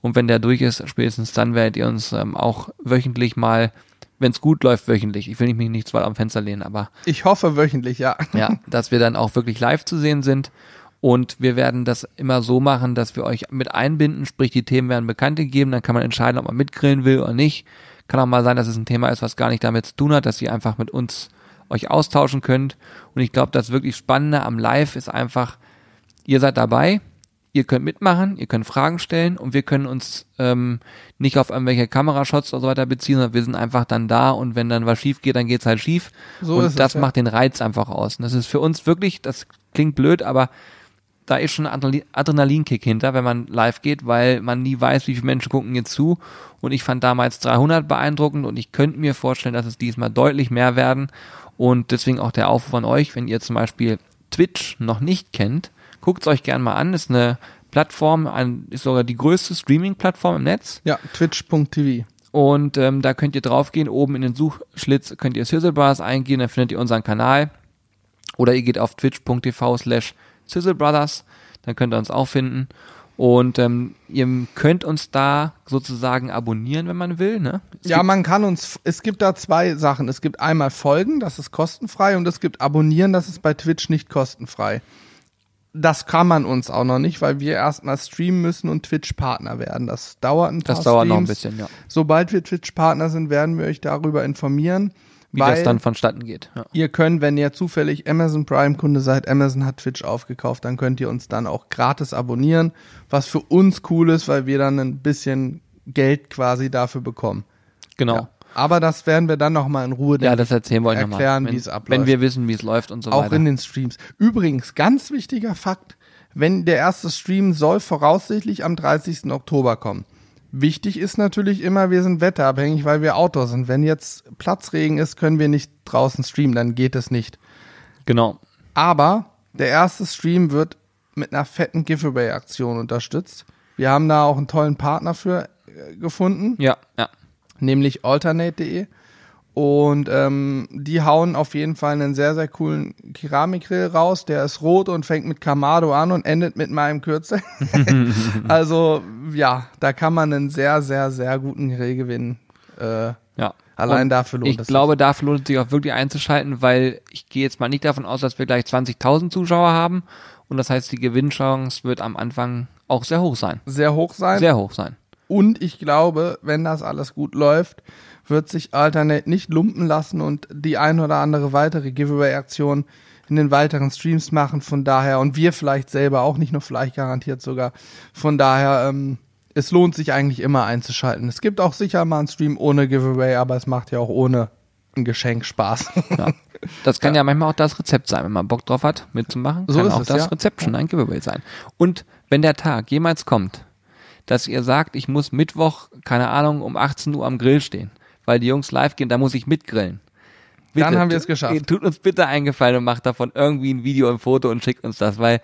Und wenn der durch ist, spätestens dann werdet ihr uns ähm, auch wöchentlich mal, wenn es gut läuft, wöchentlich. Ich will mich nicht zu weit am Fenster lehnen, aber Ich hoffe wöchentlich, ja. ja, dass wir dann auch wirklich live zu sehen sind. Und wir werden das immer so machen, dass wir euch mit einbinden, sprich die Themen werden bekannt gegeben, dann kann man entscheiden, ob man mitgrillen will oder nicht. Kann auch mal sein, dass es ein Thema ist, was gar nicht damit zu tun hat, dass ihr einfach mit uns euch austauschen könnt. Und ich glaube, das wirklich Spannende am Live ist einfach, ihr seid dabei, ihr könnt mitmachen, ihr könnt Fragen stellen und wir können uns ähm, nicht auf irgendwelche Kamerashots oder so weiter beziehen, sondern wir sind einfach dann da und wenn dann was schief geht, dann geht's halt schief. So und ist es, das ja. macht den Reiz einfach aus. Und das ist für uns wirklich, das klingt blöd, aber da ist schon ein Adrenalin- Adrenalinkick hinter, wenn man live geht, weil man nie weiß, wie viele Menschen gucken jetzt zu. Und ich fand damals 300 beeindruckend und ich könnte mir vorstellen, dass es diesmal deutlich mehr werden. Und deswegen auch der Aufruf an euch, wenn ihr zum Beispiel Twitch noch nicht kennt, guckt es euch gerne mal an. Ist eine Plattform, ein, ist sogar die größte Streaming-Plattform im Netz. Ja, twitch.tv. Und ähm, da könnt ihr draufgehen, oben in den Suchschlitz könnt ihr Sizzle Brothers eingehen, dann findet ihr unseren Kanal. Oder ihr geht auf twitch.tv slash Sizzle Brothers, dann könnt ihr uns auch finden. Und ähm, ihr könnt uns da sozusagen abonnieren, wenn man will. Ne? Es Ja, man kann uns, es gibt da zwei Sachen. Es gibt einmal Folgen, das ist kostenfrei und es gibt Abonnieren, das ist bei Twitch nicht kostenfrei. Das kann man uns auch noch nicht, weil wir erstmal streamen müssen und Twitch-Partner werden. Das dauert ein paar Das dauert Streams. noch ein bisschen, ja. Sobald wir Twitch-Partner sind, werden wir euch darüber informieren. Wie das dann vonstatten geht. Ja. ihr könnt, wenn ihr zufällig Amazon Prime-Kunde seid, Amazon hat Twitch aufgekauft, dann könnt ihr uns dann auch gratis abonnieren, was für uns cool ist, weil wir dann ein bisschen Geld quasi dafür bekommen. Genau. Ja. Aber das werden wir dann nochmal in Ruhe Ja, das erzählen wir erklären, Wenn- wie es abläuft. Wenn wir wissen, wie es läuft und so auch weiter. in den Streams. Übrigens, ganz wichtiger Fakt, wenn der erste Stream soll voraussichtlich am 30. Oktober kommen. Wichtig ist natürlich immer, wir sind wetterabhängig, weil wir Outdoor sind. Wenn jetzt Platzregen ist, können wir nicht draußen streamen, dann geht es nicht. genau. Aber der erste Stream wird mit einer fetten Giveaway-Aktion unterstützt. Wir haben da auch einen tollen Partner für äh, gefunden Ja, ja. Nämlich alternate.de. Und ähm, die hauen auf jeden Fall einen sehr, sehr coolen Keramikgrill raus. Der ist rot und fängt mit Kamado an und endet mit meinem Kürzel. also ja, da kann man einen sehr, sehr, sehr guten Grill gewinnen. Äh, Ja. Allein Und dafür lohnt Ich es glaube, dafür lohnt es sich auch wirklich einzuschalten, weil ich gehe jetzt mal nicht davon aus, dass wir gleich 20.000 Zuschauer haben. Und das heißt, die Gewinnchance wird am Anfang auch sehr hoch sein. sehr hoch sein. Sehr hoch sein. Und ich glaube, wenn das alles gut läuft, wird sich Alternate nicht lumpen lassen und die ein oder andere weitere Giveaway-Aktion in den weiteren Streams machen. Von daher, und wir vielleicht selber auch, nicht nur vielleicht garantiert sogar. Von daher, ähm, es lohnt sich eigentlich immer einzuschalten. Es gibt auch sicher mal einen Stream ohne Giveaway, aber es macht ja auch ohne ein Geschenk Spaß. Ja. Das kann ja. manchmal auch das Rezept sein, wenn man Bock drauf hat, mitzumachen. So kann ist auch es, das ja. Rezept schon ein Giveaway sein. Und wenn der Tag jemals kommt, dass ihr sagt, ich muss Mittwoch, keine Ahnung, um 18 Uhr am Grill stehen, weil die Jungs live gehen, da muss ich mitgrillen. Dann haben wir es geschafft. tu- Tut uns bitte eingefallen und macht davon irgendwie ein Video, ein Foto und schickt uns das, weil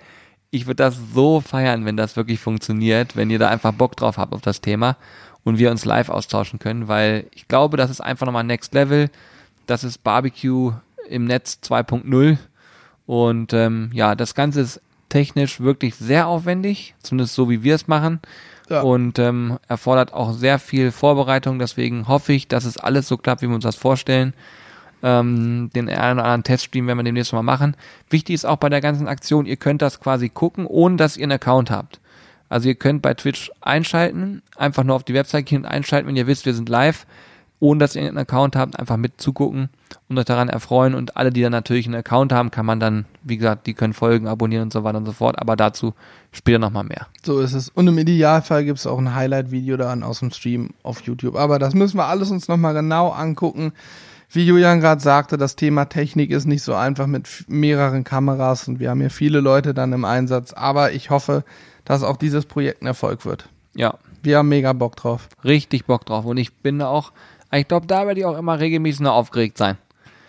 ich würde das so feiern, wenn das wirklich funktioniert, wenn ihr da einfach Bock drauf habt auf das Thema und wir uns live austauschen können, weil ich glaube, das ist einfach nochmal Next Level. Das ist Barbecue im Netz 2.0 und ähm, ja, das Ganze ist technisch wirklich sehr aufwendig, zumindest so wie wir es machen Ja. und ähm, erfordert auch sehr viel Vorbereitung. Deswegen hoffe ich, dass es alles so klappt, wie wir uns das vorstellen. Ähm, den einen oder anderen Teststream werden wir demnächst mal machen. Wichtig ist auch bei der ganzen Aktion, ihr könnt das quasi gucken, ohne dass ihr einen Account habt. Also ihr könnt bei Twitch einschalten, einfach nur auf die Website gehen und einschalten, wenn ihr wisst, wir sind live, ohne dass ihr einen Account habt, einfach mit zugucken und euch daran erfreuen. Und alle, die dann natürlich einen Account haben, kann man dann, wie gesagt, die können folgen, abonnieren und so weiter und so fort. Aber dazu später nochmal mehr. So ist es. Und im Idealfall gibt es auch ein Highlight-Video dann aus dem Stream auf YouTube. Aber das müssen wir alles uns nochmal genau angucken. Wie Julian gerade sagte, das Thema Technik ist nicht so einfach mit mehreren Kameras und wir haben hier viele Leute dann im Einsatz. Aber ich hoffe, dass auch dieses Projekt ein Erfolg wird. Ja, Wir haben mega Bock drauf. richtig Bock drauf. Und ich bin da auch, ich glaube, da werde ich auch immer regelmäßig nur aufgeregt sein.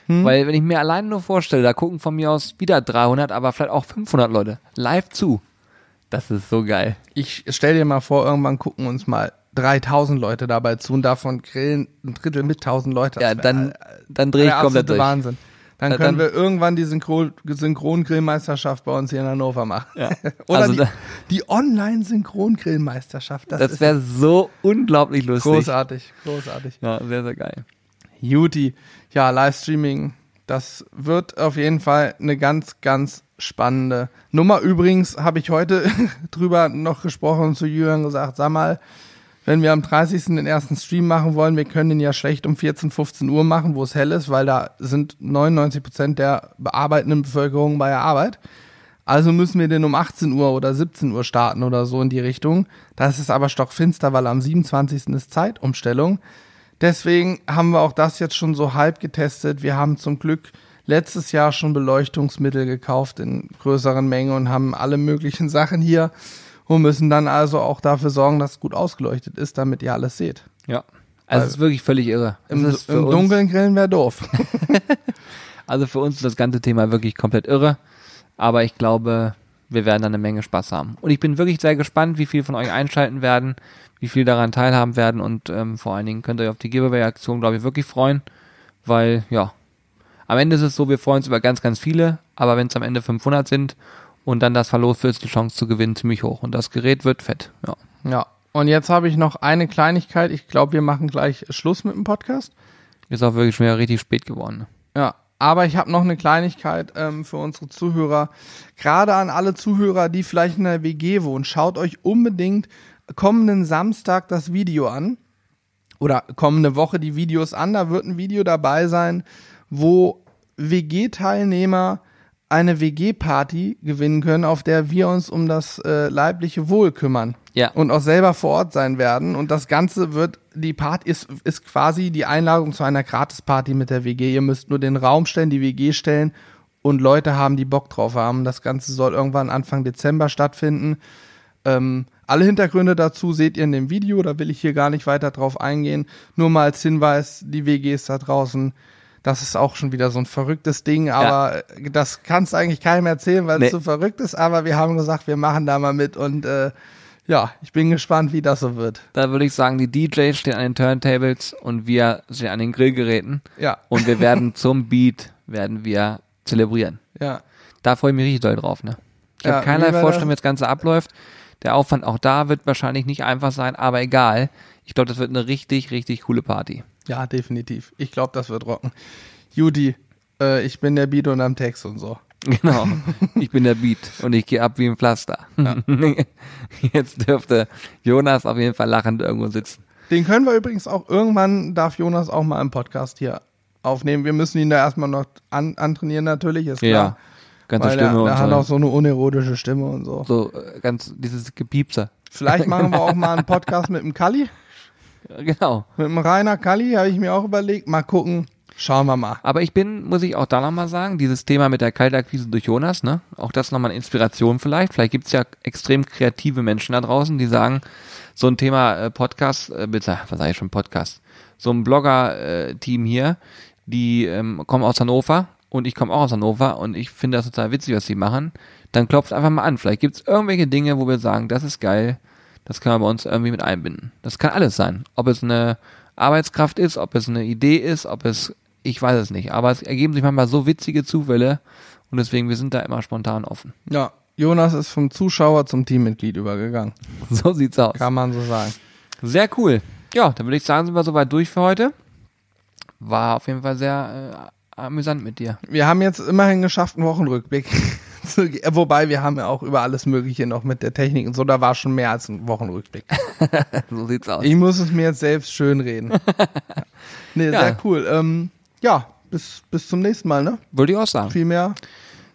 Weil wenn ich mir alleine nur vorstelle, da gucken von mir aus wieder 300, aber vielleicht auch 500 Leute live zu. Das ist so geil. Ich stell dir mal vor, irgendwann gucken uns mal 3000 Leute dabei zu und davon grillen ein Drittel mit 1000 Leute. Das Ja, dann, dann drehe ich komplett durch. Wahnsinn. Dann Ja, können dann- wir irgendwann die Synchron Synchrongrillmeisterschaft bei uns hier in Hannover machen. Ja. Oder Also die, da- die Online-Synchrongrillmeisterschaft. Das, Das wäre so unglaublich lustig. großartig, großartig. Ja, sehr, sehr geil. Juti, ja, Livestreaming, das wird auf jeden Fall eine ganz, ganz spannende Nummer. Übrigens habe ich heute drüber noch gesprochen und zu Jürgen gesagt, sag mal, wenn wir am 30. den ersten Stream machen wollen, wir können den ja schlecht um 14, 15 Uhr machen, wo es hell ist, weil da sind 99 Prozent der bearbeitenden Bevölkerung bei der Arbeit. Also müssen wir den um 18 Uhr oder 17 Uhr starten oder so in die Richtung. Das ist aber stockfinster, weil am 27. ist Zeitumstellung. Deswegen haben wir auch das jetzt schon so halb getestet. Wir haben zum Glück letztes Jahr schon Beleuchtungsmittel gekauft in größeren Mengen und haben alle möglichen Sachen hier und müssen dann also auch dafür sorgen, dass es gut ausgeleuchtet ist, damit ihr alles seht. Ja. Also es ist wirklich völlig irre. Im, im Dunkeln grillen wäre doof. Also für uns ist das ganze Thema wirklich komplett irre. Aber ich glaube, wir werden da eine Menge Spaß haben. Und ich bin wirklich sehr gespannt, wie viel von euch einschalten werden, wie viel daran teilhaben werden und ähm, vor allen Dingen könnt ihr euch auf die Giveaway-Aktion, glaube ich, wirklich freuen. Weil, ja, am Ende ist es so, wir freuen uns über ganz, ganz viele, aber wenn es am Ende 500 sind und dann das verlost wird, ist die Chance zu gewinnen ziemlich hoch. Und das Gerät wird fett, ja. ja. Und jetzt habe ich noch eine Kleinigkeit. Ich glaube, wir machen gleich Schluss mit dem Podcast. Ist auch wirklich schon wieder richtig spät geworden. Ja, aber ich habe noch eine Kleinigkeit ähm, für unsere Zuhörer. Gerade an alle Zuhörer, die vielleicht in der WG wohnen, schaut euch unbedingt kommenden Samstag das Video an. Oder kommende Woche die Videos an. Da wird ein Video dabei sein, wo WG-Teilnehmer eine WG-Party gewinnen können, auf der wir uns um das äh, leibliche Wohl kümmern. Ja. Und auch selber vor Ort sein werden. Und das Ganze wird, die Party ist, ist quasi die Einladung zu einer Gratis-Party mit der WG. Ihr müsst nur den Raum stellen, die WG stellen und Leute haben, die Bock drauf haben. Das Ganze soll irgendwann Anfang Dezember stattfinden. Ähm, alle Hintergründe dazu seht ihr in dem Video, da will ich hier gar nicht weiter drauf eingehen. Nur mal als Hinweis, die WG ist da draußen. Das ist auch schon wieder so ein verrücktes Ding, aber ja. das kannst du eigentlich keinem erzählen, weil nee. es so verrückt ist. Aber wir haben gesagt, wir machen da mal mit und äh, ja, ich bin gespannt, wie das so wird. Da würde ich sagen, die DJs stehen an den Turntables und wir stehen an den Grillgeräten. Ja. Und wir werden zum Beat, werden wir zelebrieren. Ja. Da freue ich mich richtig doll drauf, ne? Ich ja, habe keinerlei Vorstellung, wie das Ganze abläuft. Der Aufwand auch da wird wahrscheinlich nicht einfach sein, aber egal. Ich glaube, das wird eine richtig, richtig coole Party. Ja, definitiv. Ich glaube, das wird rocken. Judy, äh, ich bin der Beat und am Text und so. Genau. Ich bin der Beat und ich gehe ab wie ein Pflaster. Ja. Jetzt dürfte Jonas auf jeden Fall lachend irgendwo sitzen. Den können wir übrigens auch irgendwann, darf Jonas auch mal im Podcast hier aufnehmen. Wir müssen ihn da erstmal noch an, antrainieren, natürlich, ist klar. Ja, ganze Stimme. Der, der hat auch so eine unerotische Stimme und so. So, äh, ganz, dieses Gepiepser. Vielleicht machen wir auch mal einen Podcast mit dem Kalli. Genau. Mit dem Rainer Kalli habe ich mir auch überlegt. Mal gucken. Schauen wir mal. Aber ich bin, muss ich auch da nochmal sagen, dieses Thema mit der Kaltakquise durch Jonas, ne? Auch das nochmal eine Inspiration vielleicht. Vielleicht gibt's ja extrem kreative Menschen da draußen, die sagen, so ein Thema äh, Podcast, äh, bitte, was sage ich schon, Podcast, so ein Blogger-Team äh, hier, die ähm, kommen aus Hannover und ich komme auch aus Hannover und ich finde das total witzig, was sie machen. Dann klopft einfach mal an. Vielleicht gibt's irgendwelche Dinge, wo wir sagen, das ist geil, das können wir bei uns irgendwie mit einbinden. Das kann alles sein. Ob es eine Arbeitskraft ist, ob es eine Idee ist, ob es ich weiß es nicht. Aber es ergeben sich manchmal so witzige Zufälle und deswegen, wir sind da immer spontan offen. Ja, Jonas ist vom Zuschauer zum Teammitglied übergegangen. So sieht's aus. Kann man so sagen. Sehr cool. Ja, dann würde ich sagen, sind wir soweit durch für heute. War auf jeden Fall sehr äh, amüsant mit dir. Wir haben jetzt immerhin geschafft, einen Wochenrückblick. Wobei wir haben ja auch über alles Mögliche noch mit der Technik und so, da war schon mehr als ein Wochenrückblick. so sieht's aus. Ich muss es mir jetzt selbst schön reden. nee, ja. sehr cool. Ähm, ja, bis, bis zum nächsten Mal, ne? Würde ich auch sagen. Viel mehr.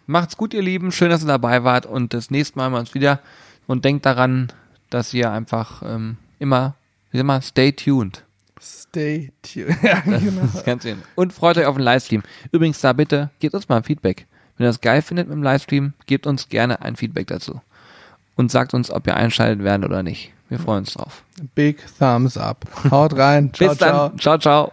Macht's gut, ihr Lieben. Schön, dass ihr dabei wart und das nächste Mal haben wir uns wieder. Und denkt daran, dass ihr einfach ähm, immer, wie sag mal, stay tuned. Stay tuned. ja, genau. Und freut euch auf den Livestream. Übrigens da bitte, gebt uns mal ein Feedback. Wenn ihr das geil findet mit dem Livestream, gebt uns gerne ein Feedback dazu. Und sagt uns, ob ihr einschaltet werden oder nicht. Wir freuen uns drauf. Big Thumbs up. Haut rein. Ciao, Bis dann. ciao. Ciao, ciao.